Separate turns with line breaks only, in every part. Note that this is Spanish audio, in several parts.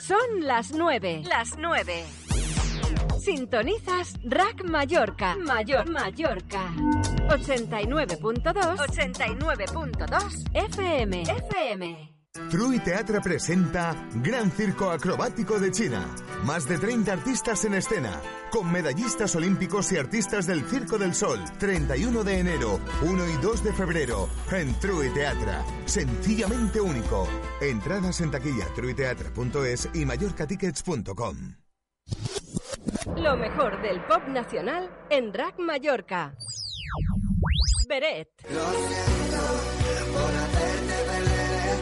Son las nueve. Las nueve. Sintonizas Rack Mallorca. Mayor Mallorca. 89.2. 89.2 FM. FM.
True Teatre presenta Gran Circo Acrobático de China. Más de 30 artistas en escena, con medallistas olímpicos y artistas del Circo del Sol. 31 de enero, 1 y 2 de febrero, en True Teatre. Sencillamente único. Entradas en taquilla truiteatra.es y mallorcatickets.com.
Lo mejor del pop nacional en Rack Mallorca. Beret.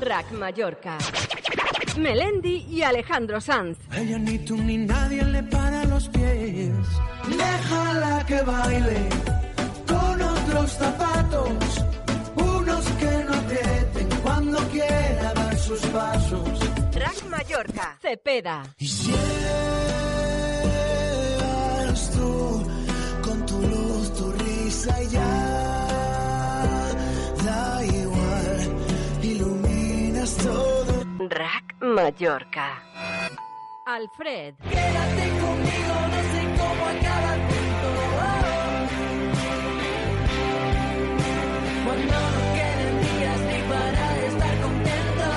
Rack Mallorca. Melendi y Alejandro Sanz.
Ella ni tú ni nadie le para los pies. Déjala que baile con otros zapatos, unos que no aprieten cuando quiera dar sus pasos.
Rack Mallorca. Cepeda.
Y si tú con tu luz, tu risa y ya
Rack Mallorca. Alfred.
Quédate conmigo, no sé cómo acaba el cuento. Cuando no queden días ni para estar contento.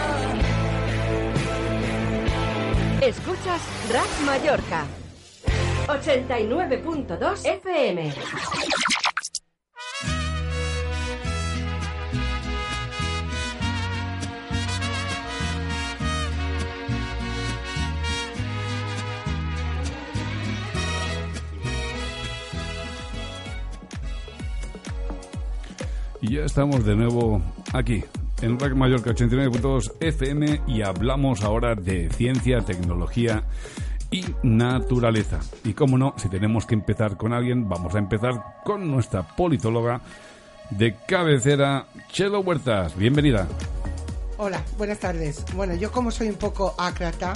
Escuchas Rack Mallorca. 89.2 FM.
Y ya estamos de nuevo aquí, en Rack Mallorca 89.2 FM y hablamos ahora de ciencia, tecnología y naturaleza. Y como no, si tenemos que empezar con alguien, vamos a empezar con nuestra politóloga de cabecera, Chelo Huertas. Bienvenida.
Hola, buenas tardes. Bueno, yo como soy un poco ácrata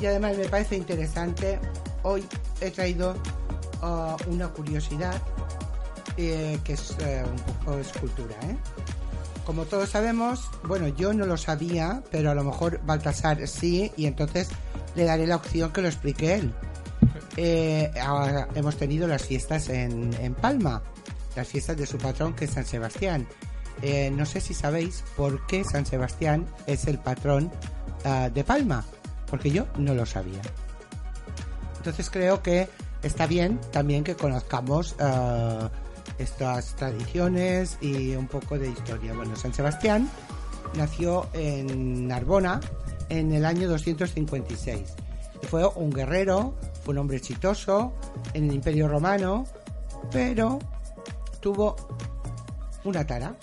y además me parece interesante, hoy he traído ah, una curiosidad eh, que es eh, un poco escultura. ¿eh? Como todos sabemos, bueno, yo no lo sabía, pero a lo mejor Baltasar sí, y entonces le daré la opción que lo explique él. Eh, ahora hemos tenido las fiestas en, en Palma, las fiestas de su patrón que es San Sebastián. Eh, no sé si sabéis por qué San Sebastián es el patrón ah, de Palma, porque yo no lo sabía. Entonces creo que está bien también que conozcamos ah, estas tradiciones y un poco de historia. Bueno, San Sebastián nació en Narbona en el año 256. Fue un guerrero, fue un hombre exitoso en el Imperio Romano, pero tuvo una tara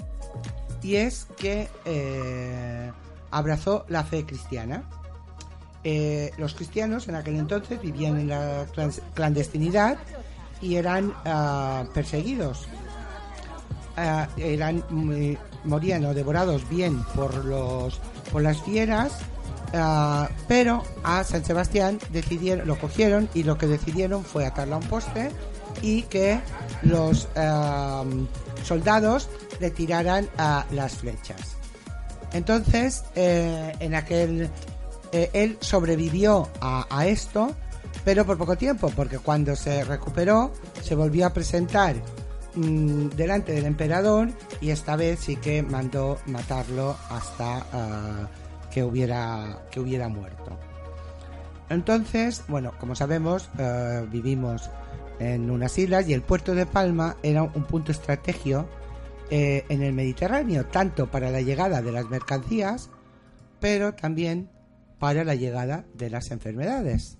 y es que eh, abrazó la fe cristiana. Eh, los cristianos en aquel entonces vivían en la clan- clandestinidad y eran ah, perseguidos. Ah, eran mm, morían o devorados bien por los por las fieras, ah, pero a San Sebastián decidieron, lo cogieron y lo que decidieron fue atarla a un poste y que los soldados le tiraran a las flechas. Entonces, eh, en aquel eh, él sobrevivió a esto, pero por poco tiempo, porque cuando se recuperó, se volvió a presentar mm, delante del emperador y esta vez sí que mandó matarlo hasta ah, que hubiera que hubiera muerto. Entonces, bueno, como sabemos, eh, vivimos en unas islas y el puerto de Palma era un punto estrategio eh, en el Mediterráneo, tanto para la llegada de las mercancías, pero también para la llegada de las enfermedades,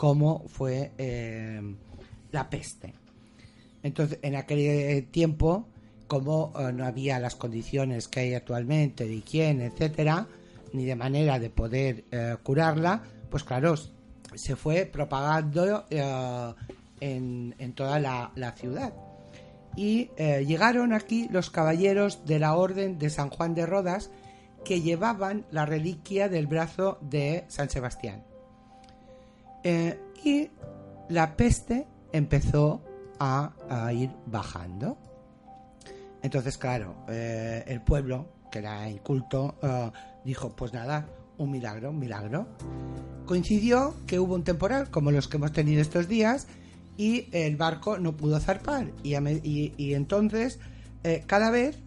como fue eh, la peste. Entonces, en aquel tiempo, como eh, no había las condiciones que hay actualmente de higiene, etcétera, ni de manera de poder eh, curarla, pues claro, se fue propagando eh, en, toda la, ciudad. Y eh, llegaron aquí los caballeros de la Orden de San Juan de Rodas que llevaban la reliquia del brazo de San Sebastián. Eh, y la peste empezó a, ir bajando. Entonces, claro, eh, el pueblo, que era inculto, eh, dijo, pues nada, un milagro, un milagro. Coincidió que hubo un temporal, como los que hemos tenido estos días, y el barco no pudo zarpar. Y, y- entonces, cada vez,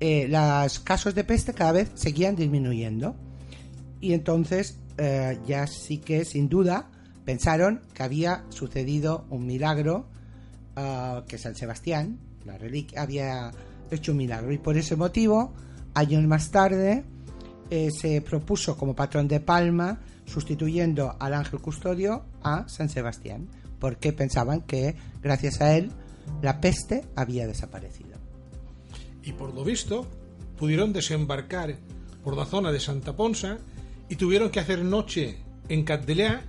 los casos de peste cada vez seguían disminuyendo. Y entonces, ya sí que, sin duda, pensaron que había sucedido un milagro, ah, que San Sebastián, la reliquia, había hecho un milagro. Y por ese motivo, años más tarde, eh, se propuso como patrón de Palma, sustituyendo al ángel custodio a San Sebastián, porque pensaban que gracias a él la peste había desaparecido.
y por lo visto pudieron desembarcar por la zona de Santa Ponsa y tuvieron que hacer noche en Catdellà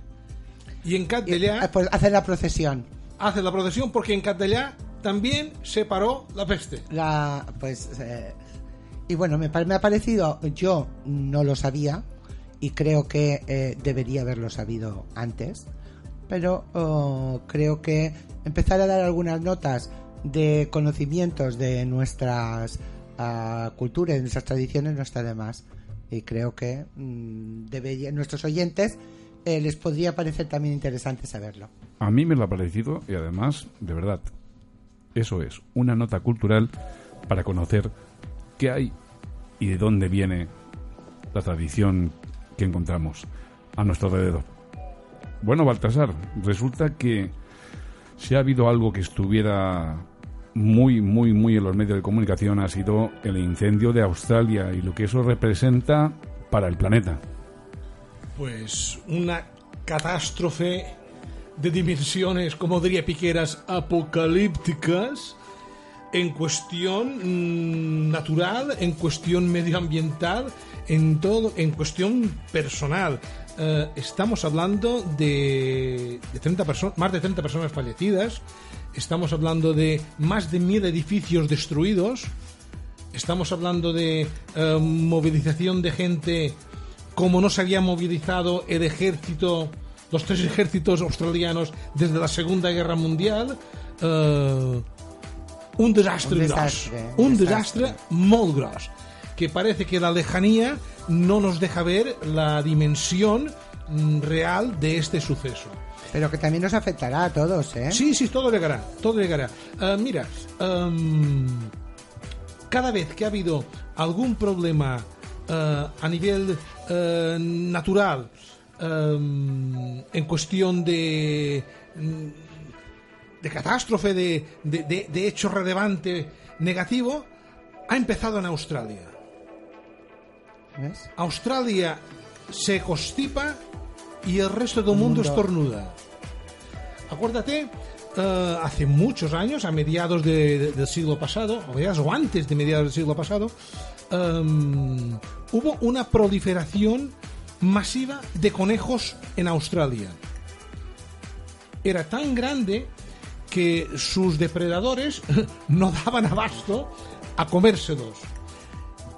y en
Y,
Catdellà
ah, pues hacer la procesión.
hace la procesión porque en Catdellà también se paró la peste.
La, pues, eh, y bueno, me, me ha parecido, yo no lo sabía y creo que eh, debería haberlo sabido antes, pero oh, creo que empezar a dar algunas notas de conocimientos de nuestras ah, culturas, de nuestras tradiciones no está de más. Y creo que mm, debería, nuestros oyentes eh, les podría parecer también interesante saberlo.
A mí me lo ha parecido y además, de verdad, eso es, una nota cultural para conocer qué hay y de dónde viene la tradición que encontramos a nuestro alrededor. Bueno, Baltasar, resulta que si ha habido algo que estuviera muy, muy, muy en los medios de comunicación ha sido el incendio de Australia y lo que eso representa para el planeta.
Pues una catástrofe de dimensiones, como diría Piqueras, apocalípticas en cuestión mm, natural, en cuestión medioambiental, en todo, en cuestión personal. Eh, estamos hablando de, de 30 personas, más de 30 personas fallecidas. Estamos hablando de más de mil edificios destruidos. Estamos hablando de eh, movilización de gente como no se había movilizado el ejército, los tres ejércitos australianos desde la Segunda Guerra Mundial. Eh, un desastre,
Un
gros.
desastre,
un
un
desastre,
desastre.
molt gros. Que parece que la lejanía no nos deja ver la dimensión mm, real de este suceso.
Pero que también nos afectará a todos, ¿eh?
Sí, sí, todo llegará, todo llegará. Ah, mira, am, cada vez que ha habido algún problema a nivel ah, natural, am, en cuestión de, de catástrofe, de, de- de- de hecho relevante negativo, ha empezado en Australia.
¿Ves?
Australia se constipa y el resto del mundo,
mundo.
estornuda. Acuérdate, eh, hace muchos años, a mediados de- de- del siglo pasado, o, mediados- o antes de mediados del siglo pasado, em, hubo una proliferación masiva de conejos en Australia. Era tan grande que sus depredadores no daban abasto a comérselos.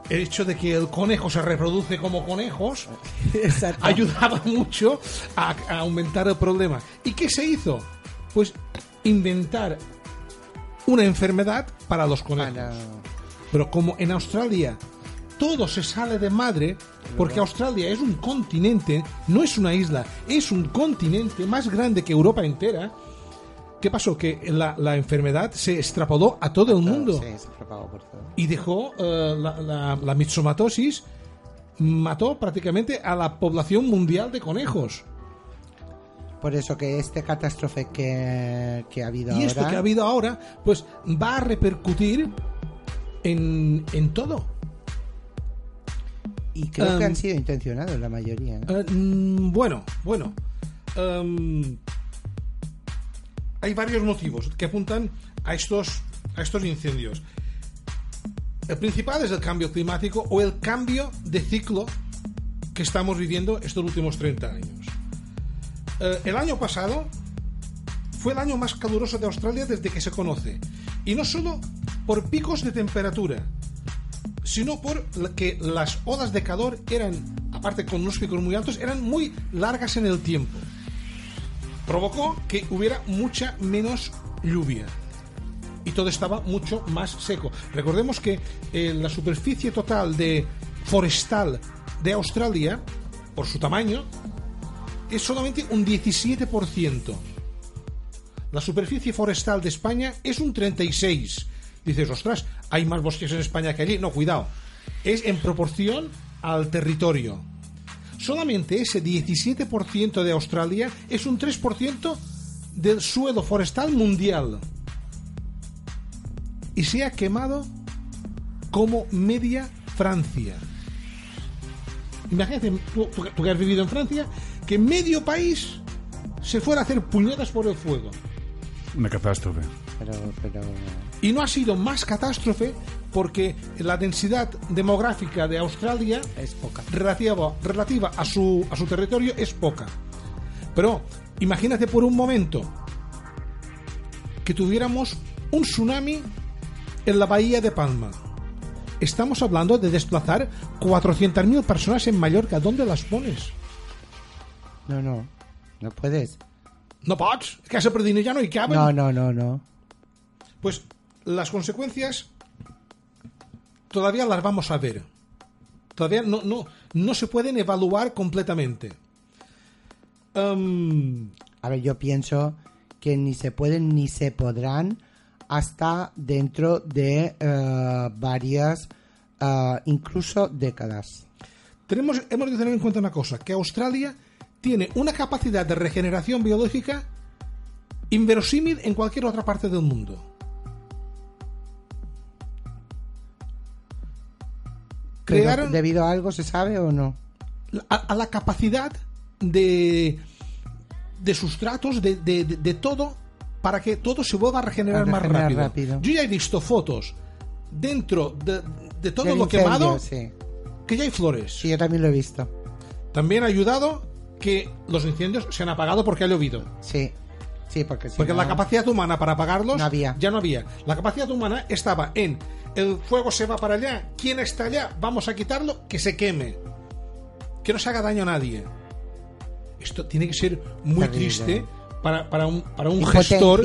El hecho de que el conejo se reproduce como conejos
Exacto.
ayudaba mucho a, a aumentar el problema. ¿Y qué se hizo? Pues inventar una enfermedad para los conejos.
Para-
Pero como en Australia todo se sale de madre, porque Australia es un continente, no es una isla, es un continente más grande que Europa entera. ¿Qué pasó? Que la, la enfermedad se extrapoló a todo el mundo
Sí, se por todo.
y dejó eh, la, la, la mató prácticamente a la población mundial de conejos.
Por eso que este catástrofe que, que ha habido
Y
ahora...
esto que ha habido ahora, pues va a repercutir en, en todo.
Y creo que han sido intencionados la mayoría. ¿eh?
Eh, mm, bueno, bueno. Hay varios motivos que apuntan a estos, a estos incendios. El principal es el cambio climático o el cambio de ciclo que estamos viviendo estos últimos 30 años. Eh, el año pasado fue el año más caluroso de Australia desde que se conoce. Y no solo por picos de temperatura, sino por que las olas de calor eran, aparte con unos picos muy altos, eran muy largas en el tiempo. Provocó que hubiera mucha menos lluvia y todo estaba mucho más seco. Recordemos que eh, la superficie total de forestal de Australia, por su tamaño, es solamente un 17%. La superficie forestal de España es un 36. Dices, ostras, hay más bosques en España que allí. No, cuidado. Es en proporción al territorio. Solamente ese 17% de Australia es un 3% del suelo forestal mundial. Y se ha quemado como media Francia. Imagínate, tú, tú- que has vivido en Francia, que medio país se fuera a hacer puñetas por el fuego.
Una catástrofe.
Pero, pero...
Y no ha sido más catástrofe porque la densidad demográfica de Australia
Es poca.
relativa, relativa a, su, a su territorio es poca. Pero imagínate por un momento que tuviéramos un tsunami en la bahía de Palma. Estamos hablando de desplazar 400.000 personas en Mallorca. ¿Dónde las pones?
No, no. No puedes.
No pots, que a Sepredine ya no hi caben.
No, no, no, no.
Pues las consecuencias todavía las vamos a ver. Todavía no, no, no se pueden evaluar completamente. Em,
A ver, yo pienso que ni se pueden ni se podrán hasta dentro de eh, varias, eh, incluso décadas.
tenemos, hemos de tener en cuenta una cosa, que Australia tiene una capacidad de regeneración biológica inverosímil en cualquier otra parte del mundo. Crearon
¿Debido a algo se sabe o no?
a, a la capacidad de, de sustratos, de, de- todo, para que todo se vuelva a regenerar,
A
más rápido.
rápido.
Yo ya he visto fotos dentro de, todo lo
incendio,
quemado
Sí.
que ya hay flores.
sí, yo también lo he visto.
También ha ayudado que los incendios se han apagado porque ha llovido.
Sí, sí, porque si
Porque
no-
la capacidad humana para apagarlos
No había.
ya no había. La capacidad humana estaba en el fuego se va para allá, ¿quién está allá? Vamos a quitarlo, que se queme. Que no se haga daño a nadie. Esto tiene que ser muy
Terrible.
triste para, para un, para un gestor,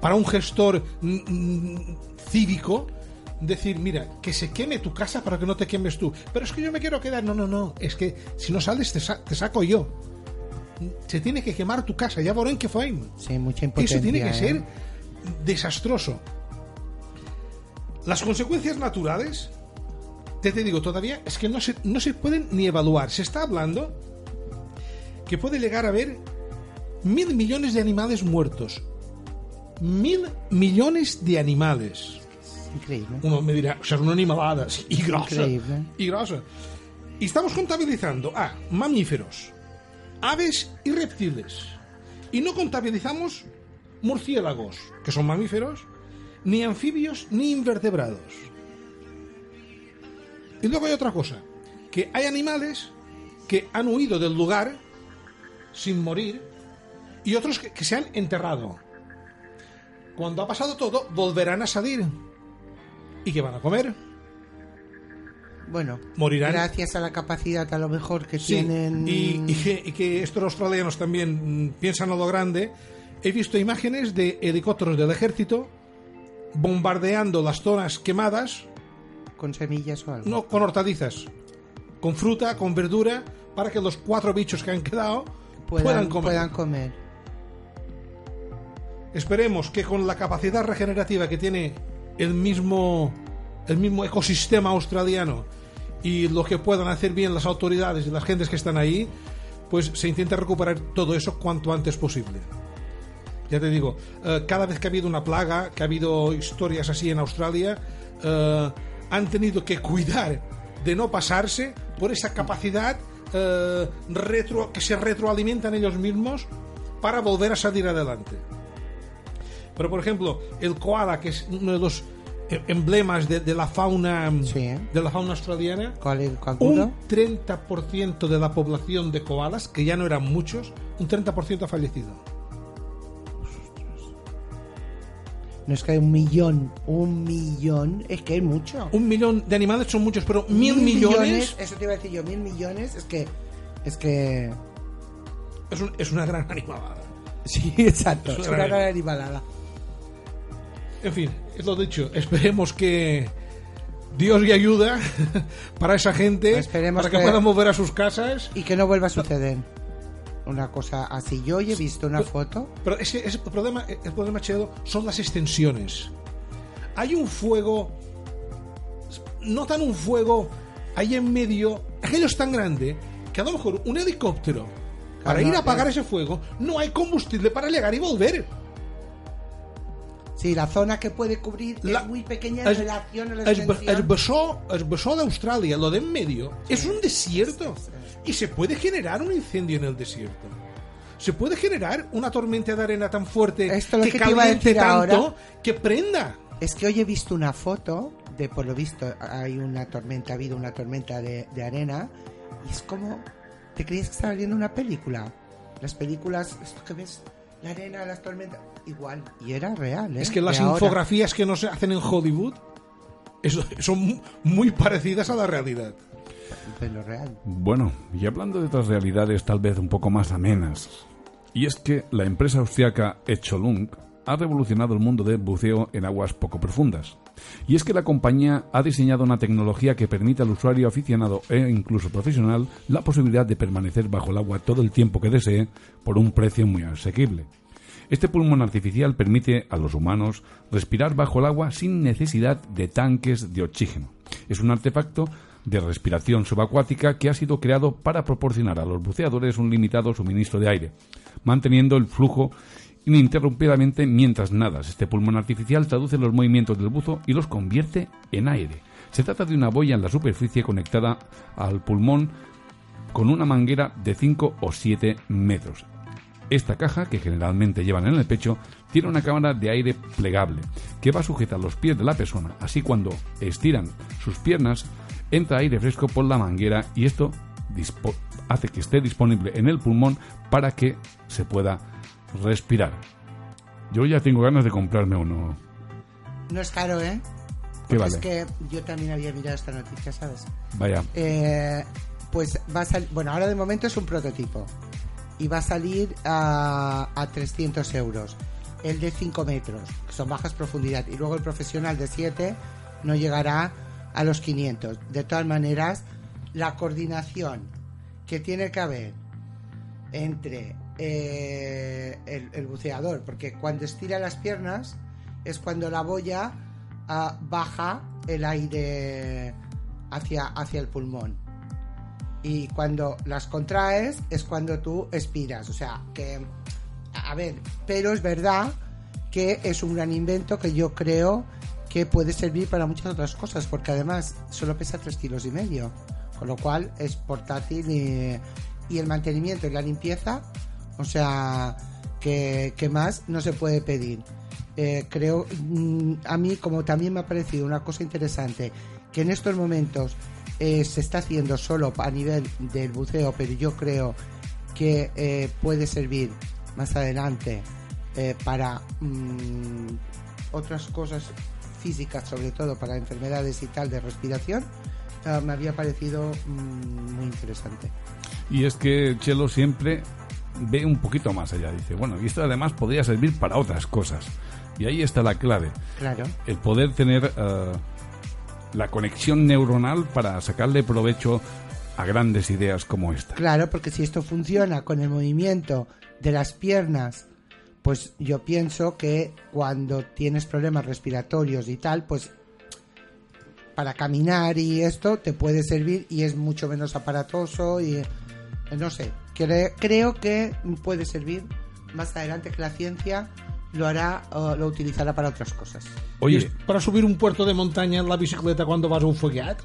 para un gestor mm, mm, cívico. Decir, mira, que se queme tu casa para que no te quemes tú. Pero es que yo me quiero quedar. No, no, no. Es que si no sales, te, sa- te saco yo. Se tiene que quemar tu casa. Ya verán que fue.
Sí, mucha impotencia.
Eso tiene que
¿eh?
ser desastroso. Las consecuencias naturales, te, te digo, todavía es que no se, no se pueden ni evaluar. Se está hablando que puede llegar a haber mil millones de animales muertos. Mil millones de animales.
Increíble.
Uno me dirá, o sea, es una animalada sí, y grosa.
Increíble.
Y grosa. Y estamos contabilizando a mamíferos, aves y reptiles. Y no contabilizamos murciélagos, que son mamíferos, ni anfibios ni invertebrados. Y luego hay otra cosa, que hay animales que han huido del lugar sin morir y otros que, se han enterrado. Cuando ha pasado todo, volverán a salir. ¿Y qué van a comer?
Bueno,
Morirán.
gracias a la capacidad a lo mejor que
Sí,
tienen...
y, y que, y que estos australianos también mm, piensan a lo grande. He visto imágenes de helicópteros del ejército bombardeando las zonas quemadas,
Con semillas o algo.
no con hortalizas, con fruta, con verdura, para que los cuatro bichos que han quedado puedan,
puedan,
comer.
puedan comer.
Esperemos que con la capacidad regenerativa que tiene el mismo, el mismo ecosistema australiano y lo que puedan hacer bien las autoridades y las gentes que están ahí, pues se intenta recuperar todo eso cuanto antes posible. Ya te digo, eh, cada vez que ha habido una plaga, que ha habido historias así en Australia, eh, han tenido que cuidar de no pasarse por esa capacidad eh, retro, que se retroalimentan ellos mismos para volver a salir adelante. Pero, por ejemplo, el koala, que es uno de los emblemas de, de la fauna
Sí.
de la fauna australiana,
¿Cuál canguro?
un 30% de la población de koalas, que ya no eran muchos, un 30% ha fallecido.
No es que hay un millón, un millón, es que hay mucho.
Un millón de animales son muchos, pero mil, millones,
Eso te iba a decir yo, mil millones, es que. Es que.
es, un- es una gran animalada.
Sí, exacto.
Es una gran-
gran animalada.
En fin, es lo dicho. Esperemos que Dios y ayuda para esa gente,
Esperemos
para que,
que-
puedan volver a sus casas.
Y que no vuelva a suceder una cosa así. Yo hoy he visto una foto.
Pero ese, ese problema, el problema, Chedo, son las extensiones. Hay un fuego, no tan un fuego, ahí en medio, aquello es tan grande que a lo mejor un helicóptero, para
Claro,
ir a apagar
eh.
ese fuego, no hay combustible para llegar y volver.
Sí, la zona que puede cubrir
La-
es muy pequeña en
Es,
relación a la extensión.
es besó, es besó de Australia, lo de en medio, es un desierto. Y se puede generar un incendio en el desierto. Se puede generar una tormenta de arena tan fuerte
Esto
que,
que
caliente tanto
ahora.
que prenda.
Es que hoy he visto una foto de, por lo visto, hay una tormenta, ha habido una tormenta de, de arena y es como, ¿te creías que estaba viendo una película? Las películas, esto que ves, la arena, las tormentas, igual. Y era real, ¿eh?
Es que las
De ahora.
infografías que nos hacen en Hollywood son muy parecidas a la realidad.
De lo real.
Bueno, y hablando de otras realidades tal vez un poco más amenas, y es que la empresa austriaca Echolung ha revolucionado el mundo del buceo en aguas poco profundas. Y es que la compañía ha diseñado una tecnología que permite al usuario aficionado e incluso profesional la posibilidad de permanecer bajo el agua todo el tiempo que desee por un precio muy asequible. Este pulmón artificial permite a los humanos respirar bajo el agua sin necesidad de tanques de oxígeno. Es un artefacto de respiración subacuática que ha sido creado para proporcionar a los buceadores un limitado suministro de aire, manteniendo el flujo ininterrumpidamente mientras nadas. Este pulmón artificial traduce los movimientos del buzo y los convierte en aire. Se trata de una boya en la superficie conectada al pulmón con una manguera de 5 o 7 metros. Esta caja, que generalmente llevan en el pecho, tiene una cámara de aire plegable que va sujeta a los pies de la persona. Así cuando estiran sus piernas, entra aire fresco por la manguera y esto hace que esté disponible en el pulmón para que se pueda respirar. Yo ya tengo ganas de comprarme uno.
No es caro, ¿eh?
¿Qué vale?
Es que yo también había mirado esta noticia, ¿sabes?
Vaya,
Eh, pues va a salir, bueno, ahora de momento es un prototipo y va a salir a, a 300 euros. El de 5 metros, que son bajas profundidad, y luego el profesional de 7 no llegará a los 500. De todas maneras, la coordinación que tiene que haber entre eh, el, buceador, porque cuando estira las piernas es cuando la boya ah, baja el aire hacia, hacia el pulmón. Y cuando las contraes es cuando tú expiras. O sea, que, a ver, pero es verdad que es un gran invento que yo creo que puede servir para muchas otras cosas, porque además solo pesa 3 kilos y medio, con lo cual es portátil y, el mantenimiento y la limpieza, o sea, que, que más no se puede pedir. Eh, creo, mm, a mí como también me ha parecido una cosa interesante, que en estos momentos eh, se está haciendo solo a nivel del buceo, pero yo creo que eh, puede servir más adelante eh, para mm, otras cosas físicas, sobre todo para enfermedades y tal de respiración, eh, me había parecido mm, muy interesante.
Y es que Chelo siempre ve un poquito más allá. Dice, bueno, y esto además podría servir para otras cosas. Y ahí está la clave.
Claro.
El poder tener eh, la conexión neuronal para sacarle provecho a grandes ideas como esta.
Claro, porque si esto funciona con el movimiento de las piernas, pues yo pienso que cuando tienes problemas respiratorios y tal, pues para caminar y esto te puede servir y es mucho menos aparatoso y eh, no sé, Cre- creo que puede servir más adelante que la ciencia lo hará o lo utilizará para otras cosas.
Oye,
Para subir un puerto de montaña en la bicicleta cuando vas a un fogueat,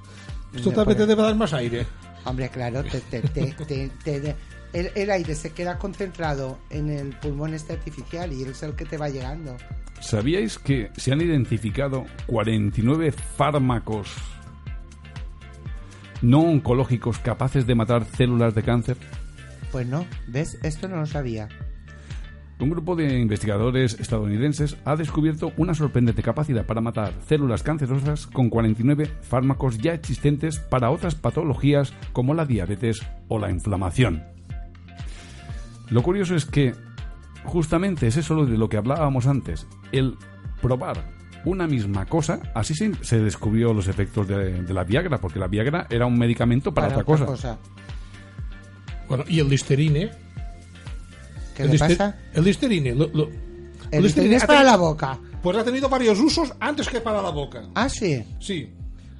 esto
Ya,
también te
pues.
debe dar más aire.
Hombre, claro, te, te- te- te- te- el, el aire se queda concentrado en el pulmón este artificial y es el que te va llegando.
¿sabíais que se han identificado 49 fármacos no oncológicos capaces de matar células de cáncer?
Pues no, ¿ves? Esto no lo sabía.
Un grupo de investigadores estadounidenses ha descubierto una sorprendente capacidad para matar células cancerosas con 49 fármacos ya existentes para otras patologías como la diabetes o la inflamación. Lo curioso es que justamente es eso de lo que hablábamos antes, el probar una misma cosa, así se, se descubrió los efectos de, de la Viagra, porque la Viagra era un medicamento para, otra, cosa.
Bueno, y el Listerine.
¿Qué
el
le pasa?
El Listerine. lo- lo-
El Listerine es para
tenido-
la boca.
Pues ha tenido varios usos antes que para la boca.
Ah, sí.
Sí.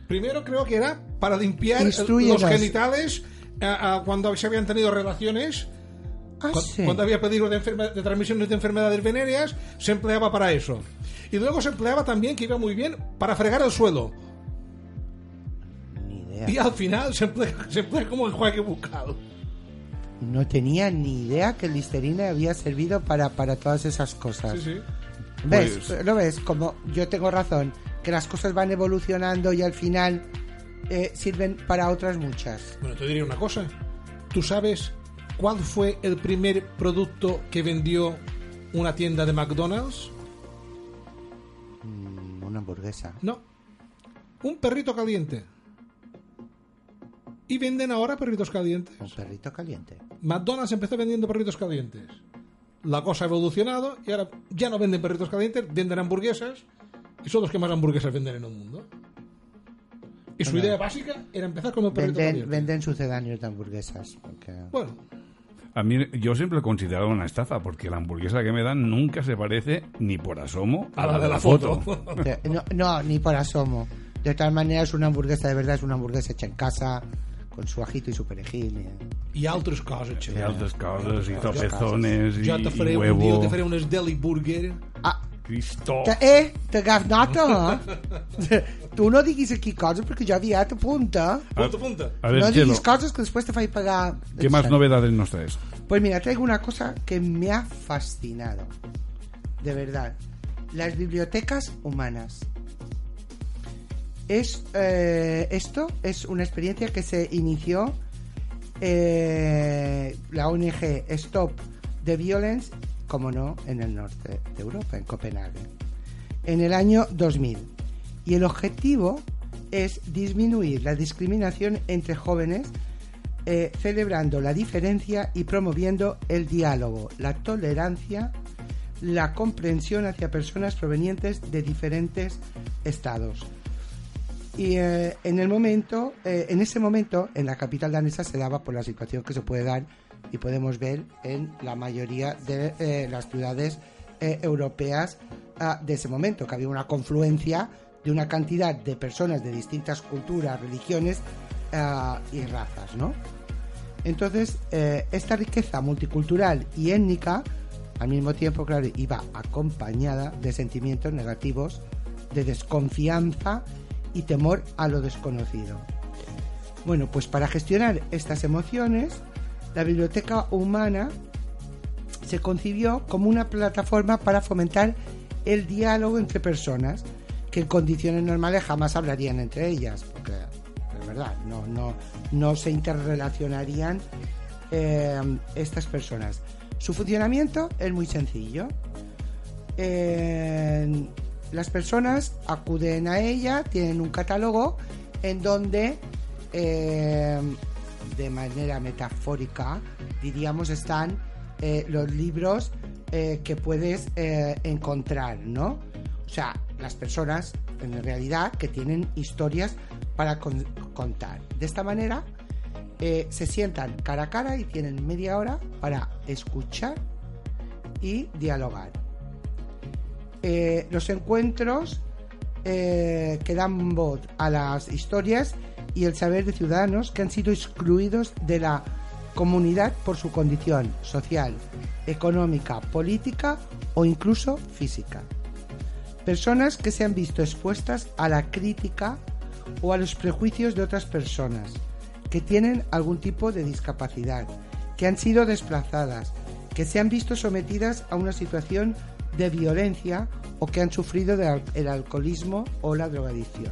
Primero creo que era para limpiar los genitales ah, cuando se habían tenido relaciones.
Ah,
Cu-
sí.
Cuando había peligro de, de transmisiones de enfermedades venéreas, se empleaba para eso. Y luego se empleaba también, que iba muy bien, para fregar el suelo.
Ni idea.
Y al final se emplea, se emplea como enjuague bucal.
No tenía ni idea que el Listerine había servido para, para todas esas cosas.
Sí, sí.
¿Ves?
Pues-
¿Lo ves? Como yo tengo razón, que las cosas van evolucionando y al final eh, sirven para otras muchas.
Bueno, te diría una cosa. ¿Tú sabes cuál fue el primer producto que vendió una tienda de McDonald's?
Mm, Una hamburguesa.
No. Un perrito caliente. Y venden ahora perritos calientes.
Un perrito caliente.
McDonald's empezó vendiendo perritos calientes. La cosa ha evolucionado y ahora ya no venden perritos calientes, venden hamburguesas y son los que más hamburguesas venden en el mundo. Y su
Bueno.
idea básica era empezar con el perrito
Venden,
caliente.
venden sucedáneos de hamburguesas. porque-
Bueno,
A mí, yo siempre lo he considerado una estafa, porque la hamburguesa que me dan nunca se parece ni por asomo
a la de la foto.
No, no, ni por asomo. De todas maneras, una hamburguesa de verdad es una hamburguesa hecha en casa, con su ajito y su perejil. y-
I altres coses,
Y
xaval.
altas cosas, y
Jo-
topezones, y,
Jo te faré
y
un dia,
huevo.
te faré unes deli burger.
Ah,
Cristo.
te, eh, t'agaf nota, eh? tu no diguis aquí coses perquè jo aviat apunta.
Punta, punta.
A ver,
no diguis coses que después te faig pagar.
¿qué más novedades nos traes?
Pues mira, traigo una cosa que me ha fascinado. De verdad. Las bibliotecas humanas. Eh, esto es una experiencia que se inició eh, la ONG Stop the Violence, como no, en el norte de Europa, en Copenhague, en el año 2000. Y el objetivo es disminuir la discriminación entre jóvenes eh, celebrando la diferencia y promoviendo el diálogo, la tolerancia, la comprensión hacia personas provenientes de diferentes estados. Y eh, en el momento, eh, en ese momento, en la capital danesa se daba por la situación que se puede dar y podemos ver en la mayoría de eh, las ciudades europeas ah, de ese momento, que había una confluencia de una cantidad de personas de distintas culturas, religiones ah, y razas, ¿no? Entonces, esta riqueza multicultural y étnica, al mismo tiempo, claro, iba acompañada de sentimientos negativos, de desconfianza y temor a lo desconocido. Bueno, pues para gestionar estas emociones, la biblioteca humana se concibió como una plataforma para fomentar el diálogo entre personas que en condiciones normales jamás hablarían entre ellas, porque es verdad, no, no, no se interrelacionarían eh, estas personas. Su funcionamiento es muy sencillo. Las personas acuden a ella, tienen un catálogo en donde eh, de manera metafórica, diríamos, están eh, los libros eh, que puedes encontrar, ¿no? O sea, las personas en realidad que tienen historias para con- contar. De esta manera se sientan cara a cara y tienen media hora para escuchar y dialogar. Eh, los encuentros eh, que dan voz a las historias y el saber de ciudadanos que han sido excluidos de la comunidad por su condición social, económica, política o incluso física. Personas que se han visto expuestas a la crítica o a los prejuicios de otras personas, que tienen algún tipo de discapacidad, que han sido desplazadas, que se han visto sometidas a una situación de violencia o que han sufrido del alcoholismo o la drogadicción.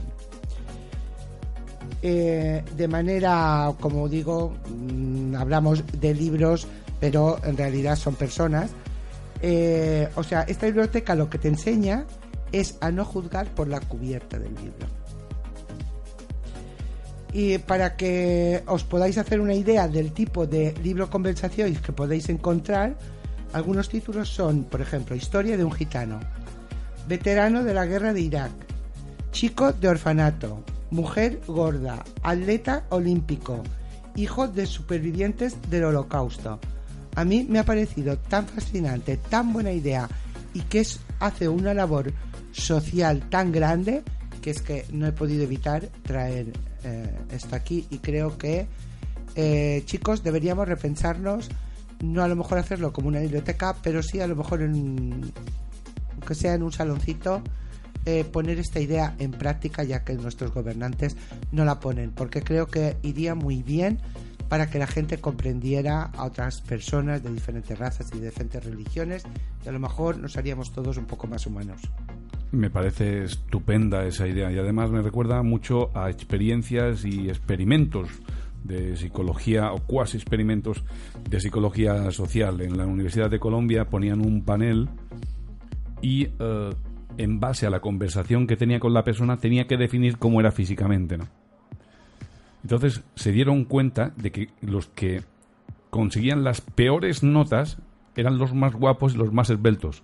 Eh, de manera, como digo, mm, hablamos de libros, pero en realidad son personas. Eh, o sea, esta biblioteca lo que te enseña es a no juzgar por la cubierta del libro. Y para que os podáis hacer una idea del tipo de libro conversaciones que podéis encontrar, algunos títulos son, por ejemplo, Historia de un gitano, Veterano de la guerra de Irak, Chico de orfanato, Mujer gorda, Atleta olímpico, Hijo de supervivientes del holocausto. A mí me ha parecido tan fascinante, tan buena idea y que es, hace una labor social tan grande que es que no he podido evitar traer eh, esto aquí y creo que eh, chicos deberíamos repensarnos no a lo mejor hacerlo como una biblioteca pero sí a lo mejor en que sea en un saloncito eh, poner esta idea en práctica ya que nuestros gobernantes no la ponen porque creo que iría muy bien para que la gente comprendiera a otras personas de diferentes razas y diferentes religiones y a lo mejor nos haríamos todos un poco más humanos.
Me parece estupenda esa idea y además me recuerda mucho a experiencias y experimentos de psicología o cuasi experimentos de psicología social. En la Universidad de Colombia ponían un panel y eh, en base a la conversación que tenía con la persona tenía que definir cómo era físicamente, ¿no? Entonces se dieron cuenta de que los que conseguían las peores notas eran los más guapos y los más esbeltos.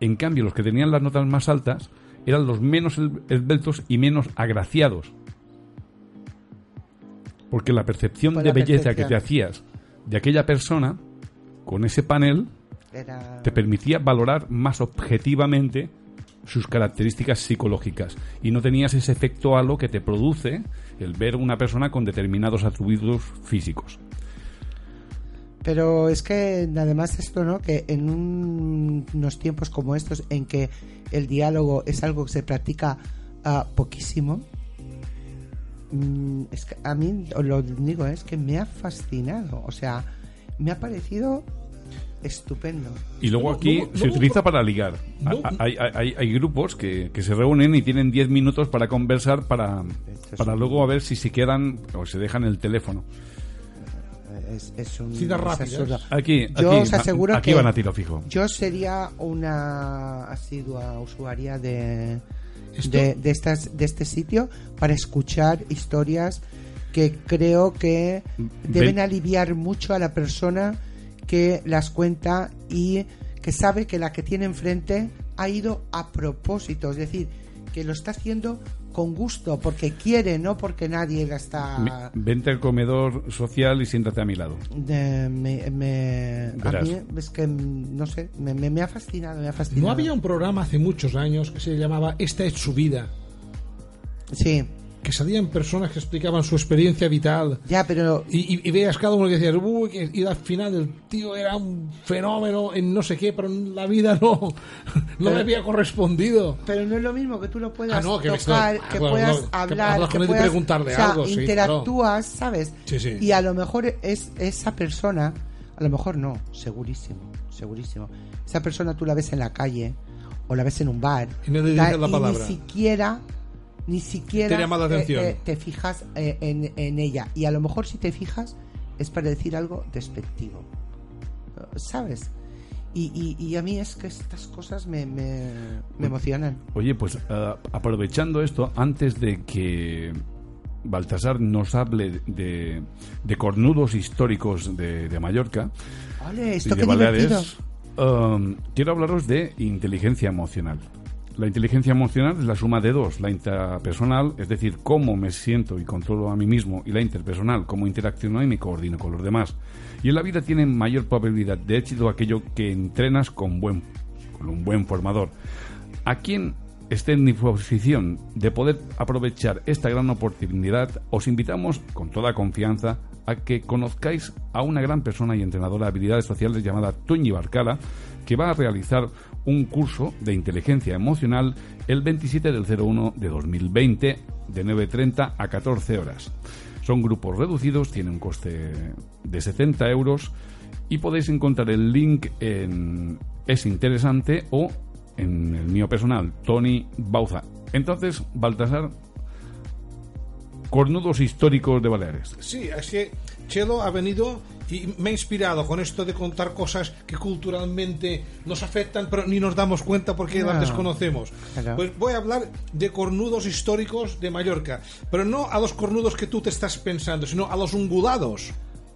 En cambio, los que tenían las notas más altas eran los menos esbeltos y menos agraciados. Porque la percepción de belleza que te hacías de aquella persona, con ese panel, te permitía valorar más objetivamente sus características psicológicas y no tenías ese efecto halo que te produce el ver una persona con determinados atributos físicos.
Pero es que además esto, ¿no? Que en unos tiempos como estos en que el diálogo es algo que se practica uh, poquísimo, mm, es que a mí lo digo es que me ha fascinado, o sea, me ha parecido estupendo.
Y luego aquí se utiliza para ligar. hay, hay, hay, grupos que, que, se reúnen y tienen 10 minutos para conversar para, para luego a ver si se quedan o se dejan el teléfono
es, un
Aquí,
yo os aseguro
aquí van a tiro fijo.
Yo sería una asidua usuaria de, de, estas, de este sitio para escuchar historias que creo que deben aliviar mucho a la persona que las cuenta y que sabe que la que tiene enfrente ha ido a propósito, es decir, que lo está haciendo con gusto, porque quiere, no porque nadie la está...
vente al comedor social y siéntate a mi lado.
me, me a mí es que, no sé, me, me, ha fascinado, me ha fascinado.
¿No había un programa hace muchos años que se llamaba Esta es su vida?
Sí
que salían personas que explicaban su experiencia vital.
Ya, pero.
Y, veías cada uno que decía, uy, y al final el tío era un fenómeno en no sé qué, pero en la vida no, no le había correspondido.
Pero no es lo mismo que tú lo puedas ah, que tocar, que puedas hablar, que, puedas.
preguntarle algo,
interactúas, ¿sabes? Y a lo mejor es esa persona, a lo mejor no, segurísimo, segurísimo. Esa persona tú la ves en la calle o la ves en un bar.
Y no la palabra.
Ni siquiera ni siquiera
te,
te, fijas eh, en, ella. Y a lo mejor si te fijas es para decir algo despectivo. ¿Sabes? Y, a mí es que estas cosas me, me, emocionan.
Oye, pues eh, aprovechando esto, antes de que Baltasar nos hable de, de cornudos históricos de, Mallorca
vale, esto y de Baleares,
um, quiero hablaros de inteligencia emocional. La inteligencia emocional es la suma de dos, la intrapersonal, es decir, cómo me siento y controlo a mí mismo, y la interpersonal, cómo interacciono y me coordino con los demás. Y en la vida tiene mayor probabilidad de éxito aquello que entrenas con, buen, con un buen formador. ¿A quién estén en disposición de poder aprovechar esta gran oportunidad, os invitamos con toda confianza a que conozcáis a una gran persona y entrenadora de habilidades sociales llamada Toñi Barcala, que va a realizar un curso de inteligencia emocional el 27 del 01 de 2020 de 9.30 a 14 horas. Son grupos reducidos, tienen un coste de 70 euros y podéis encontrar el link en Es Interesante o en el mío personal, Tony Bauza. Entonces, Baltasar, cornudos históricos de Baleares.
Sí, es que Chelo ha venido y me ha inspirado con esto de contar cosas que culturalmente nos afectan, pero ni nos damos cuenta porque las
No.
desconocemos.
Claro.
Pues voy a hablar de cornudos históricos de Mallorca, pero no a los cornudos que tú te estás pensando, sino a los ungulados.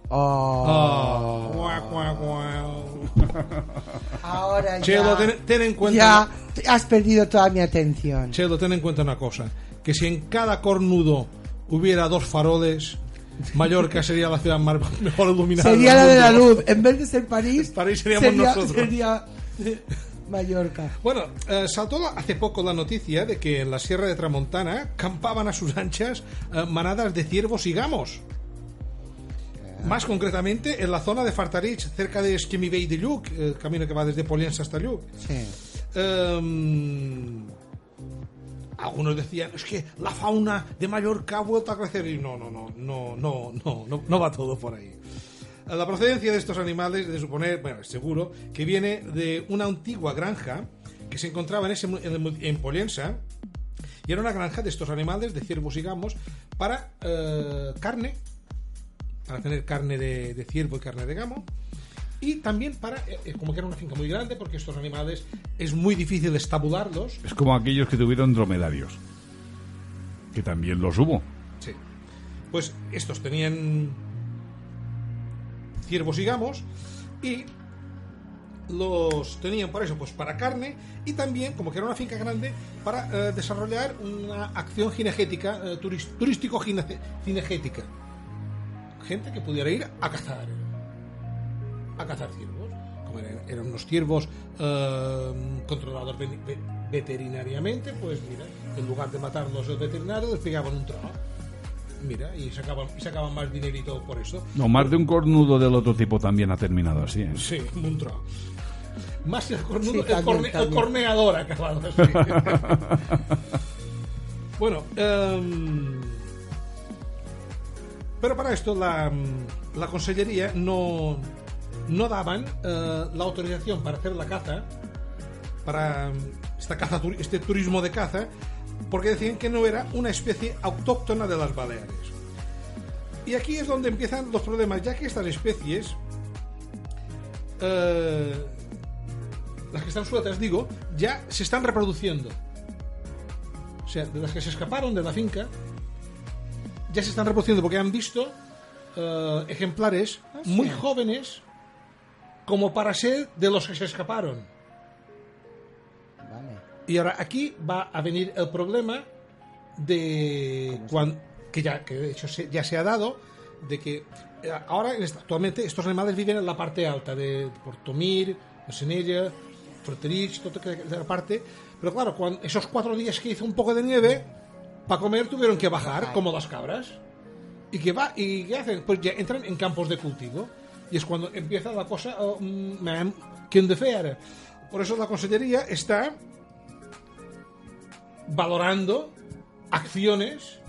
Oh,
Guau, guau, guau.
ahora
Chelo,
ya,
ten, ten en cuenta.
ya has perdido toda mi atención.
Chelo, ten en cuenta una cosa: que si en cada cornudo hubiera dos faroles, Mallorca sería la ciudad más, mejor iluminada.
Sería la de la luz. En vez de ser París,
París seríamos
sería,
nosotros.
sería Mallorca.
Bueno, eh, saltó hace poco la noticia de que en la Sierra de Tramontana campaban a sus anchas eh, manadas de ciervos y gamos. Más concretamente en la zona de Fartarich, cerca de Esquimibey de Lluc, el camino que va desde Poliensa hasta Lluc.
Sí.
Em, algunos decían, es que la fauna de Mallorca ha vuelto a crecer. Y no, no, no, no, no, no, no, no va todo por ahí. La procedencia de estos animales, de suponer, bueno, seguro, que viene de una antigua granja que se encontraba en, ese, en, en Poliensa. Y era una granja de estos animales, de ciervos y gamos, para eh, carne, para tener carne de ciervo y carne de gamo. Y también para, eh, eh, como que era una finca muy grande, porque estos animales es muy difícil estabularlos.
Es como aquellos que tuvieron dromedarios, que también los hubo.
Sí. Pues estos tenían ciervos y gamos y los tenían por eso, pues para carne y también, como que era una finca grande, para eh, desarrollar una acción cinegética, eh, turístico-cinegética. Gente que pudiera ir a cazar, a cazar ciervos. Como eran, eran unos ciervos eh, controlados ve- ve- veterinariamente, pues mira, en lugar de matarlos los veterinarios, les pegaban un trozo. Mira, y sacaban, y sacaban más dinerito por eso.
No, más de un cornudo del otro tipo también ha terminado así. ¿eh?
Sí, un trozo. Más el, cornudo,
Sí,
el,
también,
corne- el
también.
corneador ha acabado así. bueno, em, pero para esto la, la consellería no, no daban eh, la autorización para hacer la caza, para esta caza, este turismo de caza, porque decían que no era una especie autóctona de las Baleares. Y aquí es donde empiezan los problemas, ya que estas especies, eh, las que están sueltas, digo, ya se están reproduciendo. O sea, de las que se escaparon de la finca, ya se están reproduciendo porque han visto eh, ejemplares muy jóvenes como para ser de los que se escaparon.
Vale.
Y ahora aquí va a venir el problema de cuan- que ya que de hecho se- ya se ha dado de que eh, ahora actualmente estos animales viven en la parte alta de Portomir, Senella, Forterich, toda aquella parte, pero claro, cuando esos cuatro días que hizo un poco de nieve para comer tuvieron que bajar como las cabras. ¿Y qué va? ¿Y qué hacen? Pues ya entran en campos de cultivo. Y es cuando empieza la cosa, oh, mm, ma'am, ¿quién de fer? Por eso la Consellería está valorando acciones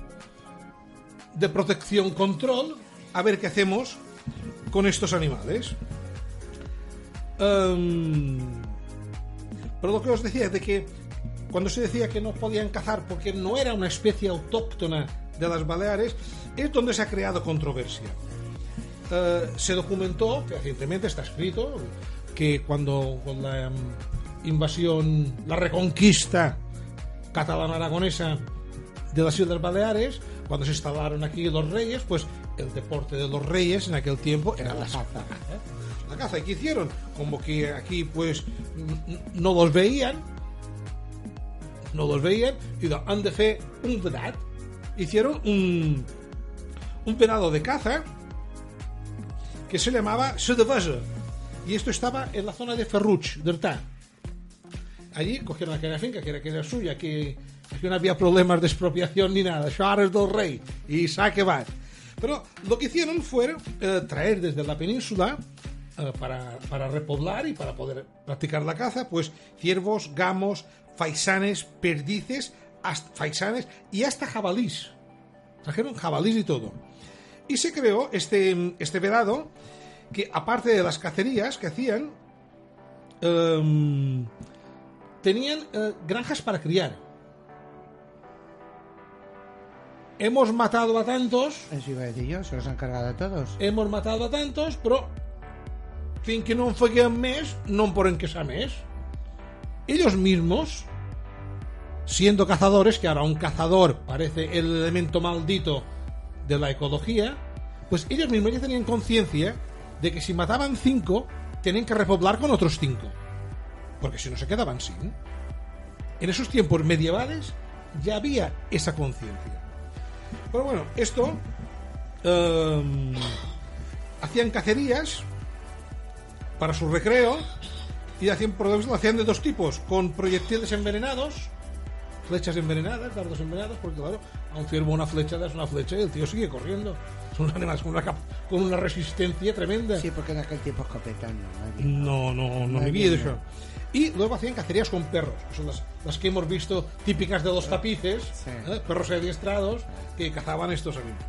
de protección control a ver qué hacemos con estos animales. Em, pero lo que os decía es de que cuando se decía que no podían cazar porque no era una especie autóctona de las Baleares, es donde se ha creado controversia. Eh, se documentó, recientemente está escrito, que cuando con la em, invasión, la reconquista catalana-aragonesa de las Islas Baleares, cuando se instalaron aquí los reyes, pues el deporte de los reyes en aquel tiempo era la caza. La caza. ¿Y qué hicieron? Como que aquí pues no los veían, no los veían, y han de fer un vedat. Hicieron un, un de caza que se llamaba Sedevesa. Y esto estaba en la zona de Ferruch, d'Artà. allí, cogieron aquella finca que era, que era suya, que aquí no había problemas de expropiación ni nada, això del rey y saque va. Pero lo que hicieron fue eh, traer desde la península eh, para, para repoblar y para poder practicar la caza, pues ciervos, gamos, faisanes, perdices, hasta, faisanes y hasta jabalís. Trajeron jabalís y todo. Y se creó este, este vedado que, aparte de las cacerías que hacían, em, tenían eh, granjas para criar. Hemos matado a tantos,
Eso iba a decir yo, se los han cargado a todos.
hemos matado a tantos, però fins que no feien més, no en poden quesar més. Ellos mismos, siendo cazadores, que ahora un cazador parece el elemento maldito de la ecología, pues ellos mismos ya tenían conciencia de que si mataban cinco, tenían que repoblar con otros cinco. Porque si no se quedaban sin. En esos tiempos medievales ya había esa conciencia. Pero bueno, esto em, hacían cacerías para su recreo y hacían, por lo hacían de dos tipos, con proyectiles envenenados, flechas envenenadas, dardos envenenados, porque claro, a un ciervo una flecha das una flecha y el tío sigue corriendo. Son animales con una, con una resistencia tremenda.
Sí, porque en aquel tiempo escopeta no. no había.
No, no,
Dios
eso. Y luego hacían cacerías con perros, que son las, las que hemos visto típicas de los tapices,
Sí.
¿eh? perros adiestrados que cazaban estos animales.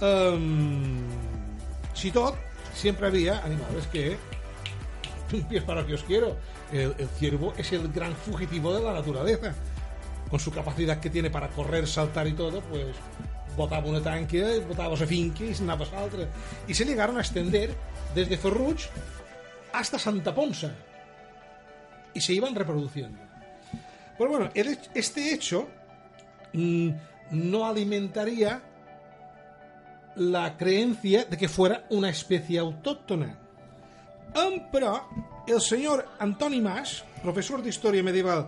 Em, si tot, siempre había animales que un pie para que os quiero. El, el ciervo es el gran fugitivo de la naturaleza. Con su capacidad que tiene para correr, saltar y todo, pues botaba una tanque, botaba a finca y se andaba a altra. Y se llegaron a extender desde Ferruch hasta Santa Ponsa. Y se iban reproduciendo. Pero bueno, este hecho mm, no alimentaría la creencia de que fuera una especie autóctona. Però, el senyor Antoni Mas, professor d'Història Medieval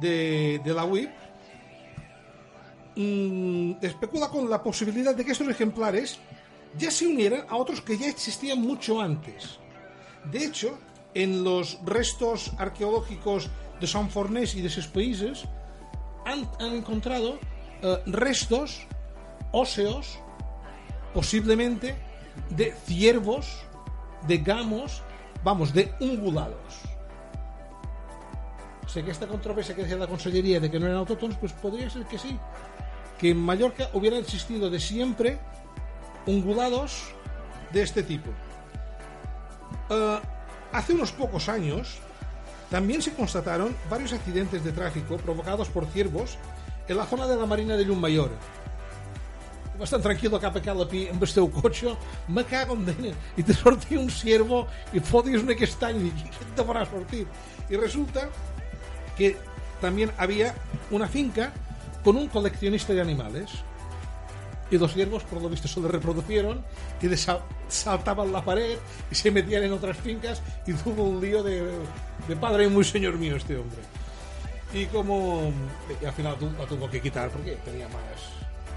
de, de la UIP, especula con la posibilidad de que estos ejemplares ya se unieran a otros que ya existían mucho antes. De hecho, en los restos arqueológicos de San Fornés y de sus países han, encontrado eh, restos óseos, posiblemente de ciervos, de gamos, vamos, de ungulados. Sea que esta controversia que decía la Consellería de que no eran autóctonos, pues podría ser que sí. Que en Mallorca hubiera existido de siempre ungulados de este tipo. Eh, hace unos pocos años también se constataron varios accidentes de tráfico provocados por ciervos en la zona de la Marina de Llummayor. Vas tan tranquil cap a Calapí amb el teu cotxe, me cago en Déu. I te sortia un ciervo i fotis un castany i què te farà sortir? Y resulta que también había una finca con un coleccionista de animales. Y los ciervos, por lo visto, se le reproducieron y le sal- saltaban la pared y se metían en otras fincas y tuvo un lío de, de padre y muy señor mío este hombre. Y como y al final la tuvo que quitar porque tenía más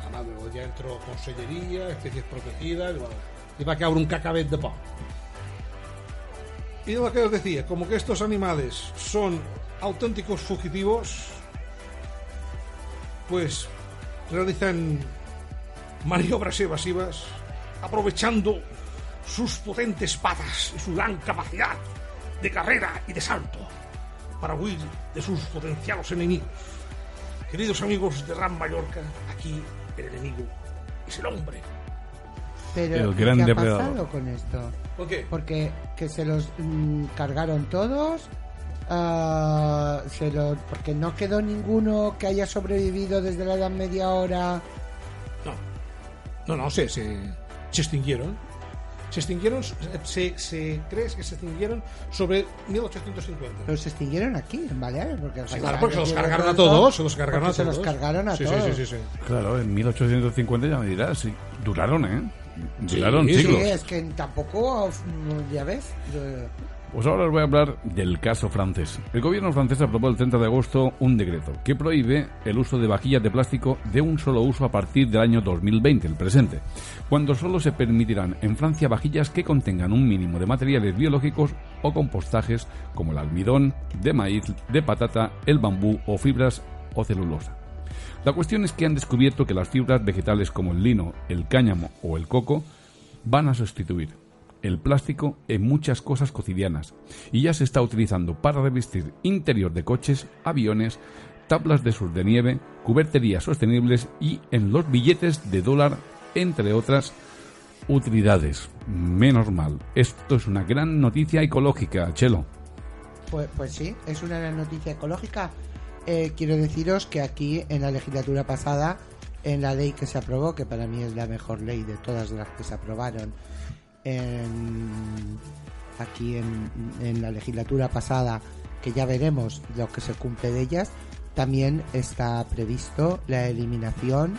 además luego ya entró consellería, especies protegidas, bueno, va a caer un cacabet de pan. Y lo que os decía, como que estos animales son auténticos fugitivos, pues realizan maniobras evasivas aprovechando sus potentes patas y su gran capacidad de carrera y de salto para huir de sus potenciales enemigos. Queridos amigos de Ram Mallorca, aquí el enemigo es el hombre.
Pero,
El
¿qué
gran
ha
depredador.
pasado con esto?
¿Por qué?
Porque que se los mm, cargaron todos. Ah, se lo- porque no quedó ninguno que haya sobrevivido desde la edad media ahora.
No, no, no, se, se, se extinguieron. Se extinguieron, se, se cree que se extinguieron sobre 1850.
Pero se extinguieron aquí, en Baleares. Porque
Sí, claro, porque se los cargaron a todos, se los cargaron a todos.
Se los cargaron a
Sí,
todos.
sí, sí, sí.
Claro, en 1850 ya me dirás, sí. Duraron, ¿eh? Duraron siglos.
Sí, es que tampoco, ya ves.
Pues ahora os voy a hablar del caso francés. El gobierno francés aprobó el 30 de agosto un decreto que prohíbe el uso de vajillas de plástico de un solo uso a partir del año 2020, el presente, cuando solo se permitirán en Francia vajillas que contengan un mínimo de materiales biológicos o compostajes como el almidón, de maíz, de patata, el bambú o fibras o celulosa. La cuestión es que han descubierto que las fibras vegetales como el lino, el cáñamo o el coco van a sustituir el plástico en muchas cosas cotidianas y ya se está utilizando para revestir interior de coches, aviones, tablas de sur de nieve, cuberterías sostenibles y en los billetes de dólar, entre otras utilidades. Menos mal. Esto es una gran noticia ecológica, Chelo.
Pues, pues sí, es una gran noticia ecológica. Eh, quiero deciros que aquí en la legislatura pasada, en la ley que se aprobó, que para mí es la mejor ley de todas las que se aprobaron aquí en, la legislatura pasada, que ya veremos lo que se cumple de ellas, también está previsto la eliminación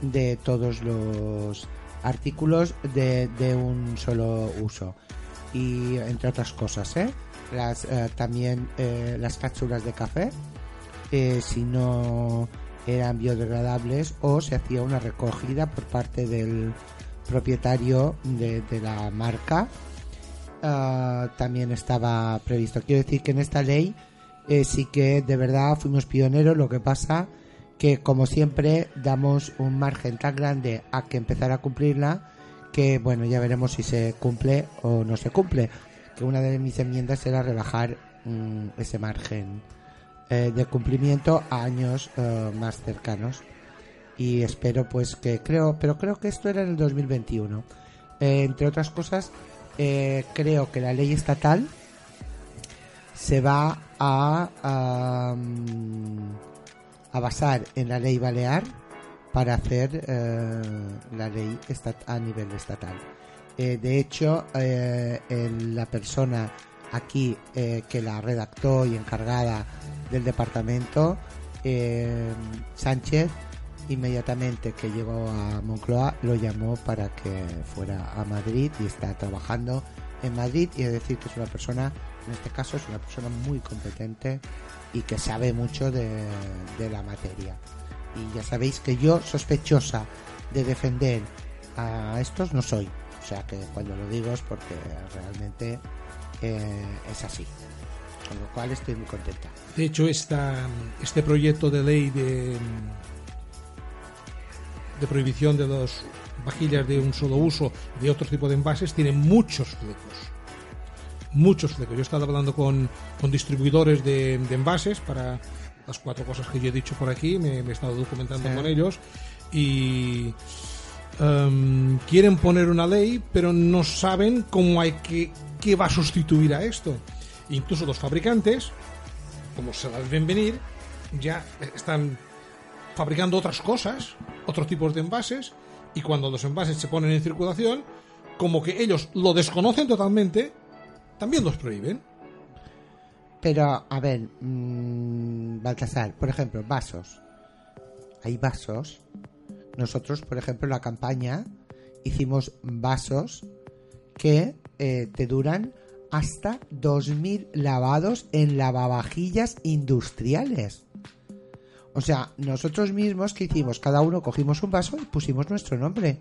de todos los artículos de, de un solo uso y entre otras cosas ¿eh? las eh, también eh, las cápsulas de café si no eran biodegradables o se hacía una recogida por parte del propietario de, la marca. Ah, también estaba previsto. Quiero decir que en esta ley eh, sí que de verdad fuimos pioneros. Lo que pasa que como siempre damos un margen tan grande a que empezar a cumplirla que bueno ya veremos si se cumple o no se cumple. Que una de mis enmiendas era rebajar mm, ese margen eh, de cumplimiento a años eh, más cercanos y espero pues que creo pero creo que esto era en el 2021 Eh, entre otras cosas eh, creo que la ley estatal se va a, a, basar en la ley balear para hacer eh, la ley a nivel estatal. Eh, de hecho, el- la persona aquí que la redactó y encargada del departamento, Sánchez, inmediatamente que llegó a Moncloa, lo llamó para que fuera a Madrid y está trabajando en Madrid y es decir que es una persona, en este caso es una persona muy competente y que sabe mucho de, la materia. Y ya sabéis que yo sospechosa de defender a estos no soy. O sea que cuando lo digo es porque realmente eh, es así. Con lo cual estoy muy contenta.
De hecho, este proyecto de ley de, de prohibición de las vajillas de un solo uso de otro tipo de envases tiene muchos flecos. Muchos flecos. Yo he estado hablando con, con distribuidores de, de envases para las cuatro cosas que yo he dicho por aquí. Me, me he estado documentando
Sí.
con ellos y em, quieren poner una ley, pero no saben cómo hay que qué va a sustituir a esto. Incluso los fabricantes como se las ven venir, ya están fabricando otras cosas, otros tipos de envases, y cuando los envases se ponen en circulación, como que ellos lo desconocen totalmente, también los prohíben.
Pero, a ver, mm, Baltasar, por ejemplo, vasos. Hay vasos. Nosotros, por ejemplo, en la campaña hicimos vasos que eh, te duran hasta 2.000 lavados en lavavajillas industriales. O sea, nosotros mismos que hicimos, cada uno cogimos un vaso y pusimos nuestro nombre.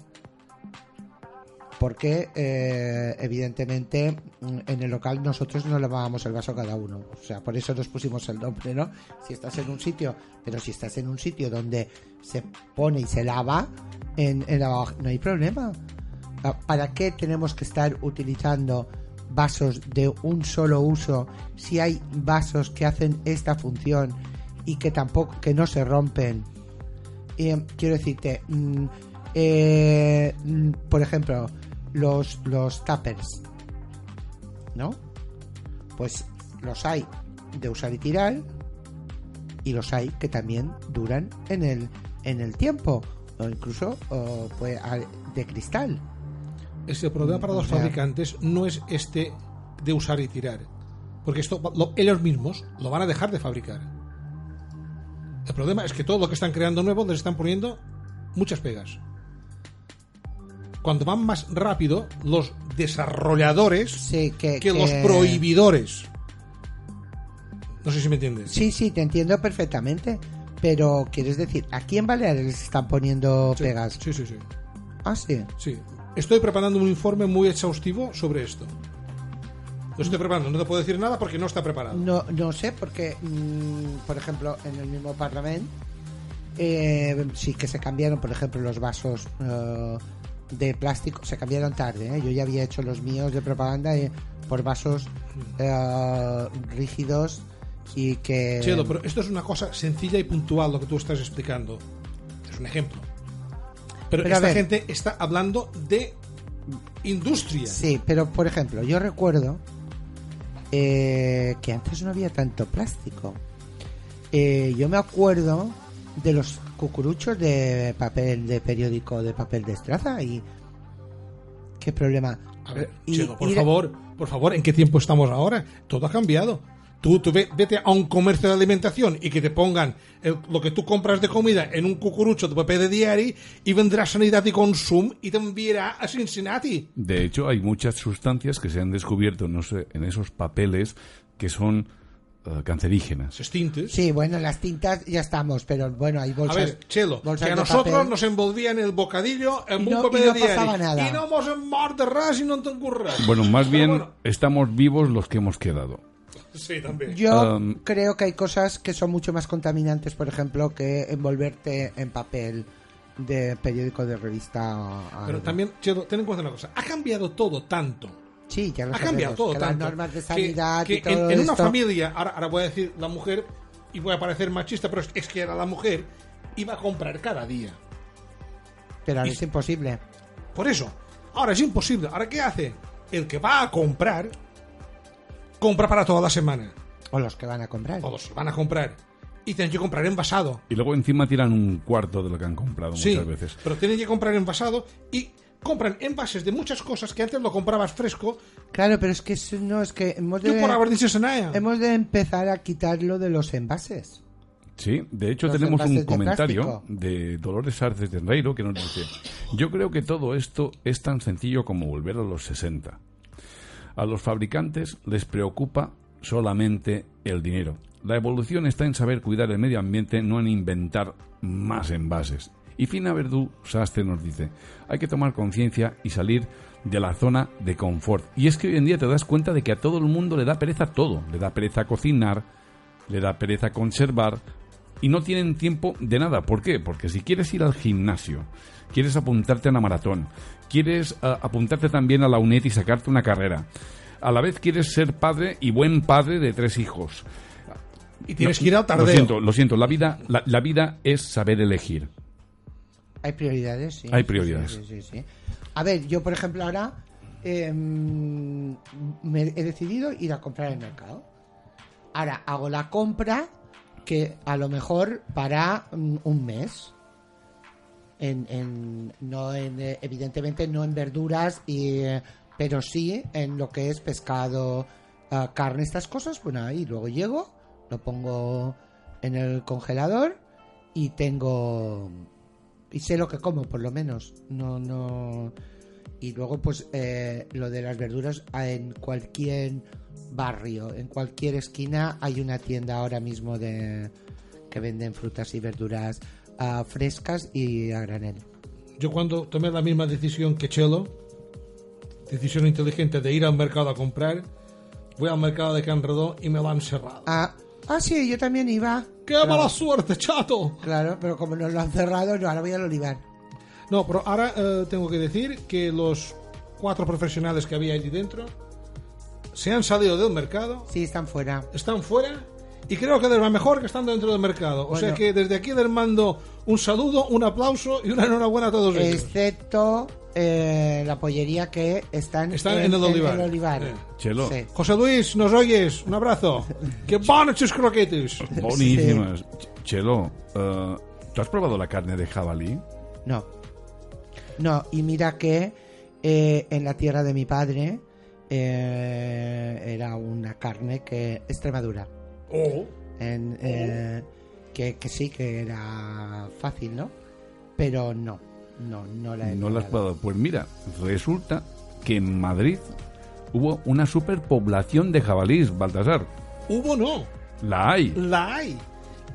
Porque, eh, evidentemente, mm, en el local nosotros no lavábamos el vaso cada uno. O sea, por eso nos pusimos el nombre, ¿no? Si estás en un sitio, pero si estás en un sitio donde se pone y se lava, en, en la, no hay problema. Ah, ¿Para qué tenemos que estar utilizando vasos de un solo uso si hay vasos que hacen esta función y que tampoco, que no se rompen? Eh, quiero decirte, mm, eh, mm, por ejemplo, los, los tuppers, ¿no? Pues los hay de usar y tirar y los hay que también duran en el, en el tiempo o incluso o, pues, de cristal.
Ese problema para los fabricantes no es este de usar y tirar, porque esto lo- ellos mismos lo van a dejar de fabricar. El problema es que todo lo que están creando nuevo les están poniendo muchas pegas. Cuando van más rápido, los desarrolladores
Sí, que,
que los prohibidores. No sé si me entiendes.
Sí, sí, te entiendo perfectamente. Pero, ¿quieres decir, aquí en Baleares les están poniendo
Sí,
pegas?
Sí, sí, sí.
Ah, sí.
Sí. Estoy preparando un informe muy exhaustivo sobre esto. Lo estoy preparando, no te puedo decir nada porque no está preparado.
No, no sé, porque, mm, por ejemplo, en el mismo Parlamento eh, sí que se cambiaron, por ejemplo, los vasos eh, de plástico, se cambiaron tarde. ¿eh? Yo ya había hecho los míos de propaganda eh, por vasos eh, rígidos y que...
Chelo, pero esto es una cosa sencilla y puntual lo que tú estás explicando. Es un ejemplo. Pero,
Pero
esta gente está hablando de industria.
Sí, pero por ejemplo, yo recuerdo eh, que antes no había tanto plástico. Eh, yo me acuerdo de los cucuruchos de papel de periódico de papel de estraza y qué problema.
A ver,
Y-
Chelo, por
y-
favor, por favor, ¿en qué tiempo estamos ahora? Todo ha cambiado. Tú, tú ve- vete a un comercio de alimentación y que te pongan el- lo que tú compras de comida en un cucurucho de papel de diario y vendrá Sanidad y Consum y te enviará a Cincinnati.
De hecho, hay muchas sustancias que se han descubierto no sé, en esos papeles que son eh, cancerígenas.
Extintes.
Sí, bueno, las tintas ya estamos, pero bueno, hay
A
bolsas.
ver, Chelo,
bolsas
que a nosotros
papel.
nos envolvían el bocadillo en
Y
un
no-
papel
y no
de diario.
pasaba nada.
Y no hemos de ras y no te ocurras.
Bueno, más
Pero
bien
bueno,
estamos vivos los que hemos quedado.
sí, también.
Yo
Um,
creo que hay cosas que son mucho más contaminantes, por ejemplo, que envolverte en papel de periódico de revista. a-
Pero también, Chelo, ten en cuenta una cosa. Ha cambiado todo tanto.
Sí, ya lo
ha
sabemos,
cambiado todo
que
tanto.
las normas de sanidad
que
y todo
en, en una familia, ahora, ahora voy a decir la mujer, y voy a parecer machista, pero es, es que era la mujer, iba a comprar cada día.
Pero ahora
y-
es imposible.
Por eso, ahora es imposible. ¿Ahora qué hace? El que va a comprar, compra para toda la semana.
O los que van a comprar.
Todos van a comprar. Y tienen que comprar envasado.
Y luego encima tiran un cuarto de lo que han comprado
Sí,
muchas veces.
pero tienen que comprar envasado y compran envases de muchas cosas que antes lo comprabas fresco.
Claro, pero es que eso no es que hemos de,
por haber dicho Senaya.
hemos de empezar a quitarlo de los envases.
Sí, de hecho
Los
tenemos un
de
comentario
plástico.
de Dolores Arces de Enreiro que nos dice, yo creo que todo esto es tan sencillo como volver a los 60. A los fabricantes les preocupa solamente el dinero. La evolución está en saber cuidar el medio ambiente, no en inventar más envases. Y Fina Verdú Sastre nos dice, hay que tomar conciencia y salir de la zona de confort. Y es que hoy en día te das cuenta de que a todo el mundo le da pereza todo. Le da pereza cocinar, le da pereza conservar y no tienen tiempo de nada. ¿Por qué? Porque si quieres ir al gimnasio, quieres apuntarte a una maratón, quieres ah, apuntarte también a la UNED y sacarte una carrera, a la vez quieres ser padre y buen padre de tres hijos.
Y tienes
No,
que ir al tardeo.
Lo siento, lo siento. La vida, la, la vida es saber elegir.
Hay prioridades, sí.
Hay prioridades.
Sí, sí, sí, sí. A ver, yo por ejemplo ahora eh, me he decidido ir a comprar al mercado. Ahora hago la compra que a lo mejor para mm, un mes. En, en- no en, eh, evidentemente no en verduras y eh, pero sí en lo que es pescado ah, carne estas cosas. Bueno ahí luego llego lo pongo en el congelador y tengo y sé lo que como por lo menos. No no. Y luego pues eh, lo de las verduras ah, en cualquier barrio en cualquier esquina hay una tienda ahora mismo de que venden frutas y verduras ah, frescas y a granel.
Yo cuando tomé la misma decisión que Chelo, decisión inteligente de ir al mercado a comprar, voy al mercado de Canredó y me lo han cerrado.
ah, ah sí yo también iba.
¡Qué mala suerte, chato!
claro pero como nos lo han cerrado no ahora voy al olivar.
No, pero ahora eh, tengo que decir que los cuatro profesionales que había allí dentro se han salido del mercado,
sí están fuera.
Están fuera y creo que les va mejor que estando dentro del mercado. O sea que desde aquí les mando un saludo, un aplauso y una enhorabuena a todos ellos.
excepto eh, la pollería que están,
Están en el olivar.
olivar.
Eh.
Chelo.
Sí.
José Luis, ¿nos oyes? Un abrazo. ¡Qué buenos tus croquetes!
Buenísimas. Ch- Chelo, eh, ¿tú has probado la carne de jabalí?
No. No, y mira que eh, en la tierra de mi padre eh, era una carne que Extremadura.
Oh.
En, eh, que, que sí que era fácil, ¿no? Pero no, no, no la he
No la has
probado.
Pues mira, resulta que en Madrid hubo una superpoblación de jabalís, Baltasar.
Hubo no,
La hay.
la hay.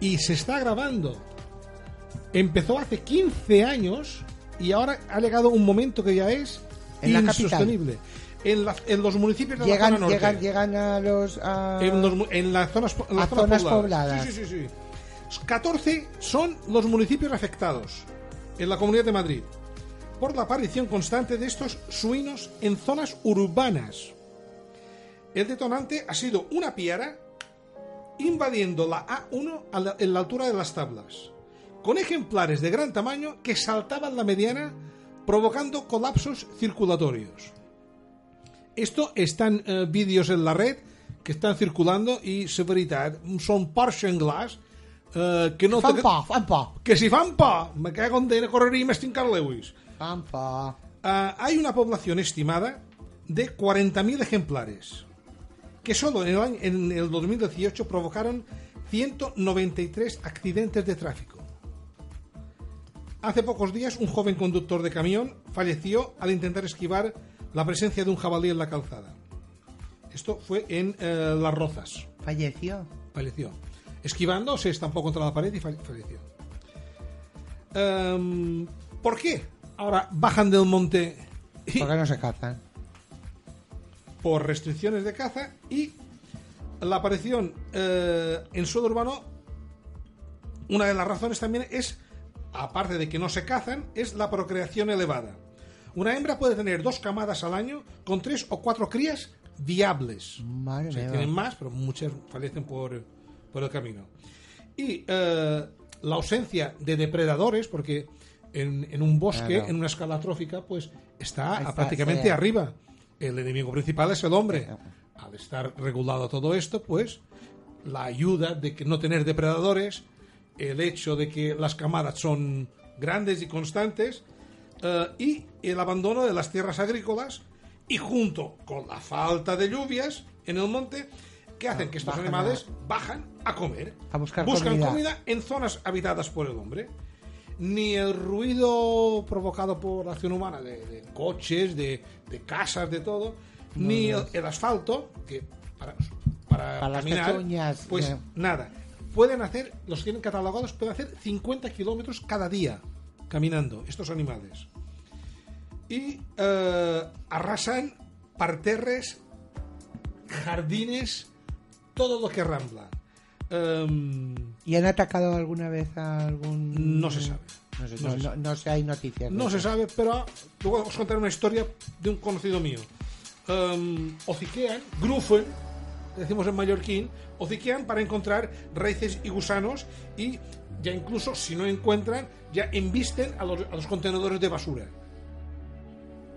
Y se está grabando. Empezó hace 15 años y ahora ha llegado un momento que ya es
En la capital.
En, la- en los municipios de la
Llegan,
zona norte.
llegan, llegan a los. a-
En, los mu- en las zonas, en las
A zonas pobladas.
Sí, sí, sí, sí. 14 son los municipios afectados en la Comunidad de Madrid por la aparición constante de estos suinos en zonas urbanas. El detonante ha sido una piara invadiendo la A1 a la- en la altura de las tablas, con ejemplares de gran tamaño que saltaban la mediana provocando colapsos circulatorios. Esto están eh, vídeos en la red que están circulando y, es veritat, són porcs senglars eh, que no...
Fan por, fan por.
Que si fan por, me cago en de correría y me estincar Lewis.
Fan por.
Ah, hay una población estimada de 40.000 ejemplares, que solo en el, año- en el 2018 provocaron 193 accidentes de tráfico. Hace pocos días un joven conductor de camión falleció al intentar esquivar la presencia de un jabalí en la calzada. Esto fue en eh, Las Rozas.
Falleció.
Falleció. Esquivando, se estampó contra la pared y falle- falleció. Em, ¿Por qué ahora bajan del monte y-
¿Por qué no se cazan?
por restricciones de caza y la aparición eh, en suelo urbano? Una de las razones también es, aparte de que no se cazan, es la procreación elevada. Una hembra puede tener dos camadas al año con tres o cuatro crías viables.
Madre
O sea, tienen más, pero muchas fallecen por, por el camino. Y eh, la ausencia de depredadores, porque en, en un bosque,
Claro.
en una escala trófica, pues está, prácticamente
sí.
arriba. El enemigo principal es el hombre. Al estar regulado todo esto, pues la ayuda de que no tener depredadores, el hecho de que las camadas son grandes y constantes, eh, y el abandono de las tierras agrícolas, y junto con la falta de lluvias en el monte, que hacen que estos
bajan
animales bajan a comer.
A buscar
Buscan
comida.
comida en zonas habitadas por el hombre. Ni el ruido provocado por la acción humana de, de coches, de, de casas, de todo, ni el, el asfalto, que para, para,
Para las
caminar,
pezuñas,
pues nada. Pueden hacer, los tienen catalogados, pueden hacer 50 kilómetros cada día caminando estos animales. Y eh, arrasan parterres, jardines, todo lo que rambla. Em,
¿Y han atacado alguna vez a algún.?
No se sabe.
No, sé,
No
no,
se
no- sé, hay noticias.
No se sabe, pero luego os contaré una historia de un conocido mío. Um, hociquean, grufen, decimos en mallorquín, hociquean para encontrar raíces y gusanos y ya incluso si no encuentran, ya embisten a los, a los contenedores de basura.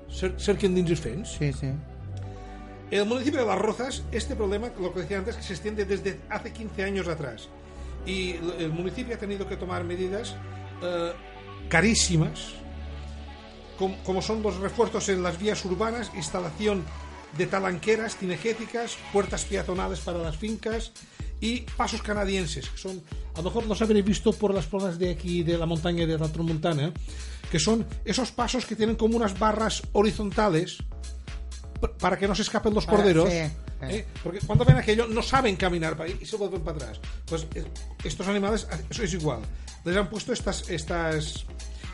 Ser, ser quien dins.
Sí, sí.
En el municipio de Las Rozas, este problema, lo que decía antes, que se extiende desde hace 15 años atrás. Y el municipio ha tenido que tomar medidas eh, carísimas, com- como son los refuerzos en las vías urbanas, instalación de talanqueras cinegéticas, puertas peatonales para las fincas y pasos canadienses, que son, a lo mejor los habréis visto por las zonas de aquí, de la montaña de la Tramontana, que son esos pasos que tienen como unas barras horizontales para que no se escapen los corderos.
sí, sí.
¿eh? Porque cuando ven aquello no saben caminar para ahí y se vuelven para atrás. Pues eh, estos animales, eso es igual. Les han puesto estas, estas,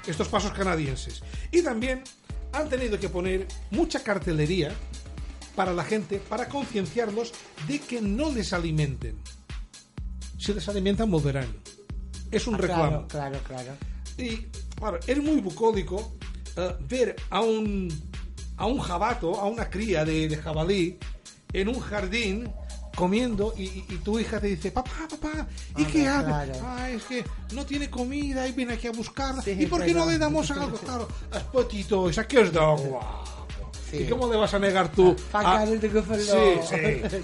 estos pasos canadienses. Y también han tenido que poner mucha cartelería para la gente, para concienciarlos de que no les alimenten. Si les alimentan, volverán. Es un
Ah,
reclamo.
Claro, claro, claro.
Y claro, es muy bucólico eh, ver a un, a un jabato, a una cría de, de jabalí, en un jardín comiendo y, y- y tu hija te dice, papá, papá, ¿y
Ah,
qué hace?
claro.
Ah, es que no tiene comida y viene aquí a buscarla.
Sí,
¿Y por qué no le damos algo? Claro, es potito, ¿a qué os da?
Sí.
¿Y cómo le vas a negar tú?
Pa'
a- Sí, sí.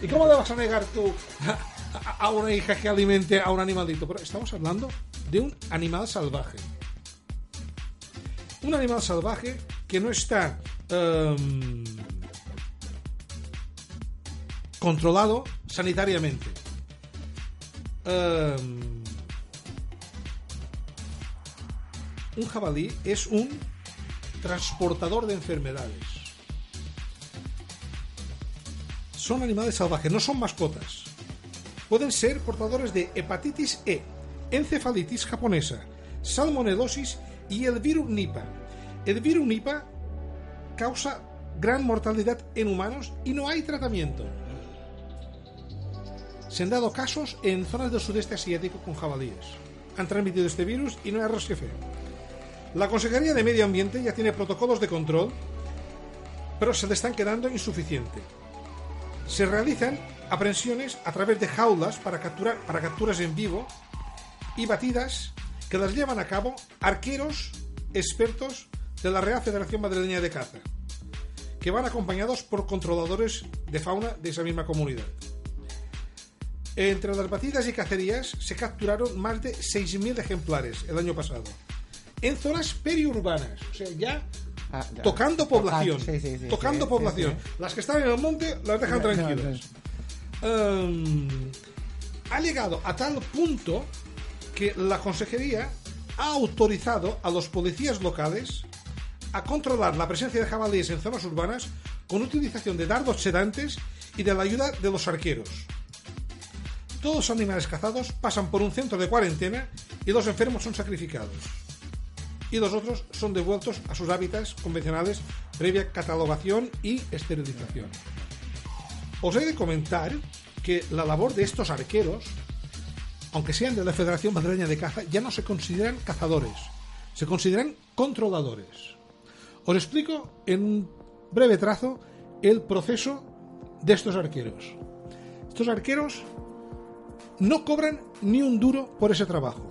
¿Y cómo le vas a negar tú a, una hija que alimente a un animalito? Pero estamos hablando de un animal salvaje. Un animal salvaje que no está em, controlado sanitariamente. Em, un jabalí es un transportador de enfermedades. Son animales salvajes, no son mascotas. Pueden ser portadores de hepatitis E, encefalitis japonesa, salmonelosis y el virus Nipah. El virus Nipah causa gran mortalidad en humanos y no hay tratamiento. Se han dado casos en zonas del sudeste asiático con jabalíes. Han transmitido este virus y no hay arroz que fe. La Consejería de Medio Ambiente ya tiene protocolos de control, pero se le están quedando insuficientes. Se realizan aprehensiones a través de jaulas para, capturar, para capturas en vivo y batidas que las llevan a cabo arqueros expertos de la Real Federación Madrileña de Caza, que van acompañados por controladores de fauna de esa misma comunidad. Entre las batidas y cacerías se capturaron más de 6.000 ejemplares el año pasado, en zonas periurbanas, o sea, ya
Ah,
tocando población.
sí, sí, sí,
tocando población. Las que están en el monte las dejan tranquilas. Um, ha llegado a tal punto que la consejería ha autorizado a los policías locales a controlar la presencia de jabalíes en zonas urbanas con utilización de dardos sedantes y de la ayuda de los arqueros. Todos los animales cazados pasan por un centro de cuarentena y los enfermos son sacrificados. Y los otros son devueltos a sus hábitats convencionales previa catalogación y esterilización. Os he de comentar que la labor de estos arqueros, aunque sean de la Federación Madrileña de Caza, ya no se consideran cazadores, se consideran controladores. Os explico en un breve trazo el proceso de estos arqueros. Estos arqueros no cobran ni un duro por ese trabajo.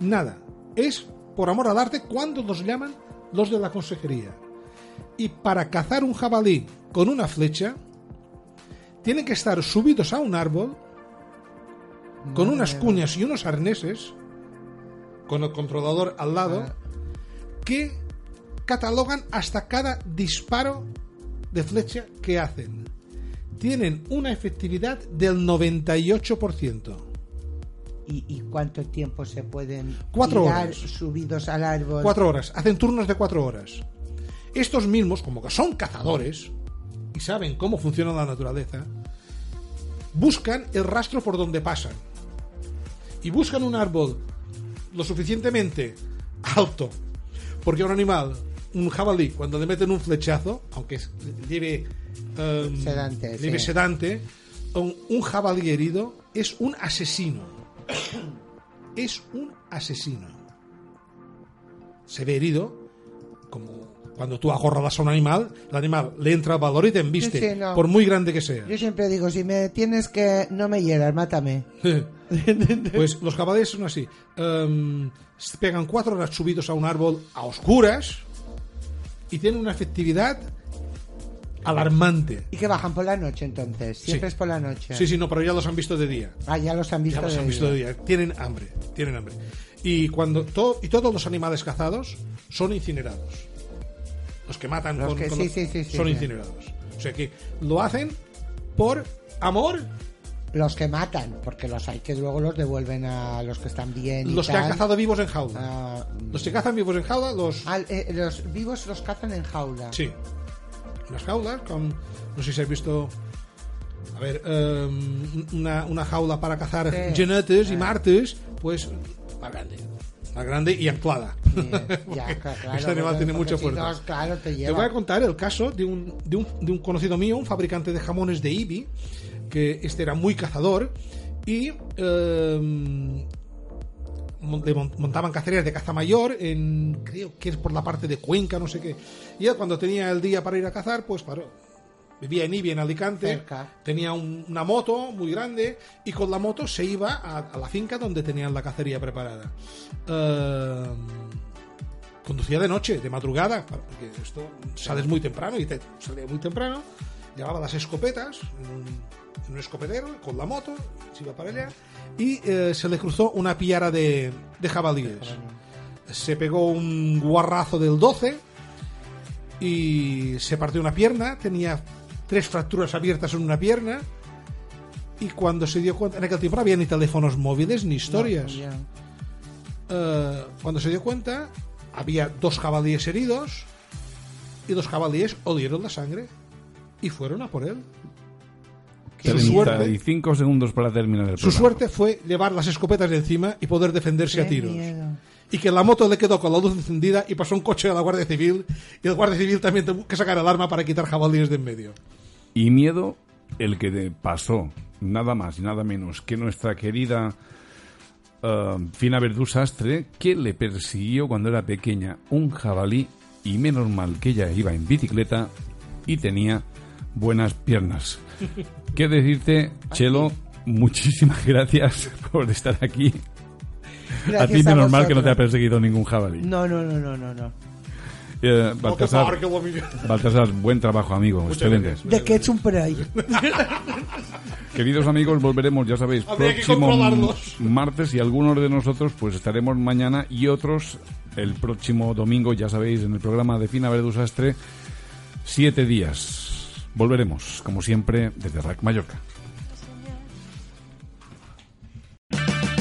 Nada. Es por amor al arte cuando los llaman los de la consejería. Y para cazar un jabalí con una flecha, tienen que estar subidos a un árbol con unas cuñas y unos arneses, con el controlador al lado, que catalogan hasta cada disparo de flecha que hacen. Tienen una efectividad del 98%.
¿Y, y cuánto tiempo se pueden
Cuatro
tirar
horas.
subidos al árbol?
Cuatro horas. Hacen turnos de cuatro horas. Estos mismos, como que son cazadores y saben cómo funciona la naturaleza, buscan el rastro por donde pasan. Y buscan un árbol lo suficientemente alto. Porque un animal, un jabalí, cuando le meten un flechazo, aunque lleve, em,
Sedante,
lleve
sí.
sedante, un, un jabalí herido es un asesino. Es un asesino se ve herido, como cuando tú acorralas a un animal, el animal le entra valor y te embiste,
Sí, sí, no.
por muy grande que sea.
Yo siempre digo, si me tienes que... No me hieras, mátame.
pues los jabalíes son así. Se pegan cuatro horas subidos a un árbol a oscuras y tienen una efectividad alarmante.
¿Y que bajan por la noche entonces? Siempre
Sí.
es por la noche.
Sí, sí, no, pero ya los han visto de día.
Ah, ya los han visto,
Ya los
de
han visto
día.
de día. Tienen hambre, tienen hambre. Y cuando y todos los animales cazados son incinerados. Los que matan
Los
con,
que-
con-
sí, sí, sí, sí,
son incinerados. O sea que lo hacen por amor.
Los que matan, porque los hay que luego los devuelven a los que están bien. y
Los que han cazado vivos en jaula.
Ah,
Los que cazan vivos en jaula, los
al- eh, los vivos los cazan en jaula.
sí, unas jaulas con no sé si has visto a ver em, una, una jaula para cazar genetes y
Ah.
martes, pues más grande, más grande y anclada.
Sí, ya, claro,
este animal tiene mucha
si
fuerza.
no, claro, te
voy a contar el caso de un, de, un, de un conocido mío, un fabricante de jamones de Ibi, que este era muy cazador y eh, montaban cacerías de caza mayor en, creo que es por la parte de Cuenca, no sé qué. Y él cuando tenía el día para ir a cazar, pues paró. Vivía en Ibi, en Alicante,
Cerca.
tenía un- una moto muy grande y con la moto se iba a, a la finca donde tenían la cacería preparada. Eh, conducía de noche, de madrugada, porque esto sales muy temprano y te salía muy temprano, llevaba las escopetas en un, en un escopetero con la moto, se iba para allá y eh, se le cruzó una piara de, de jabalíes. Se pegó un guarrazo del 12 y se partió una pierna, tenía tres fracturas abiertas en una pierna y cuando se dio cuenta, en aquel tiempo no había ni teléfonos móviles ni historias. Eh, cuando se dio cuenta, había dos jabalíes heridos y los jabalíes olieron la sangre y fueron a por él. Su suerte,
35 segundos para terminar el
su
programa.
suerte fue llevar las escopetas de encima y poder defenderse a tiros.
miedo.
y que la moto le quedó con la luz encendida y pasó un coche a la Guardia Civil y el Guardia Civil también tuvo que sacar el arma para quitar jabalíes de en medio.
Y miedo el que pasó, nada más y nada menos que nuestra querida eh, Fina Verdú Sastre, que le persiguió cuando era pequeña un jabalí y menos mal que ella iba en bicicleta y tenía buenas piernas. ¿Qué decirte, Chelo? Muchísimas gracias por estar aquí.
Gracias
a ti menos mal que no te ha perseguido ningún jabalí.
No, no, no, no, no, no.
Eh, Baltasar. Baltasar, buen trabajo, amigo. Excelente.
De ketchup por ahí.
Queridos amigos, volveremos, ya sabéis,
Habría que
próximo martes y algunos de nosotros pues estaremos mañana y otros el próximo domingo, ya sabéis, en el programa de Fina Verdus Astre, siete días. Volveremos, como siempre, desde Rack Mallorca.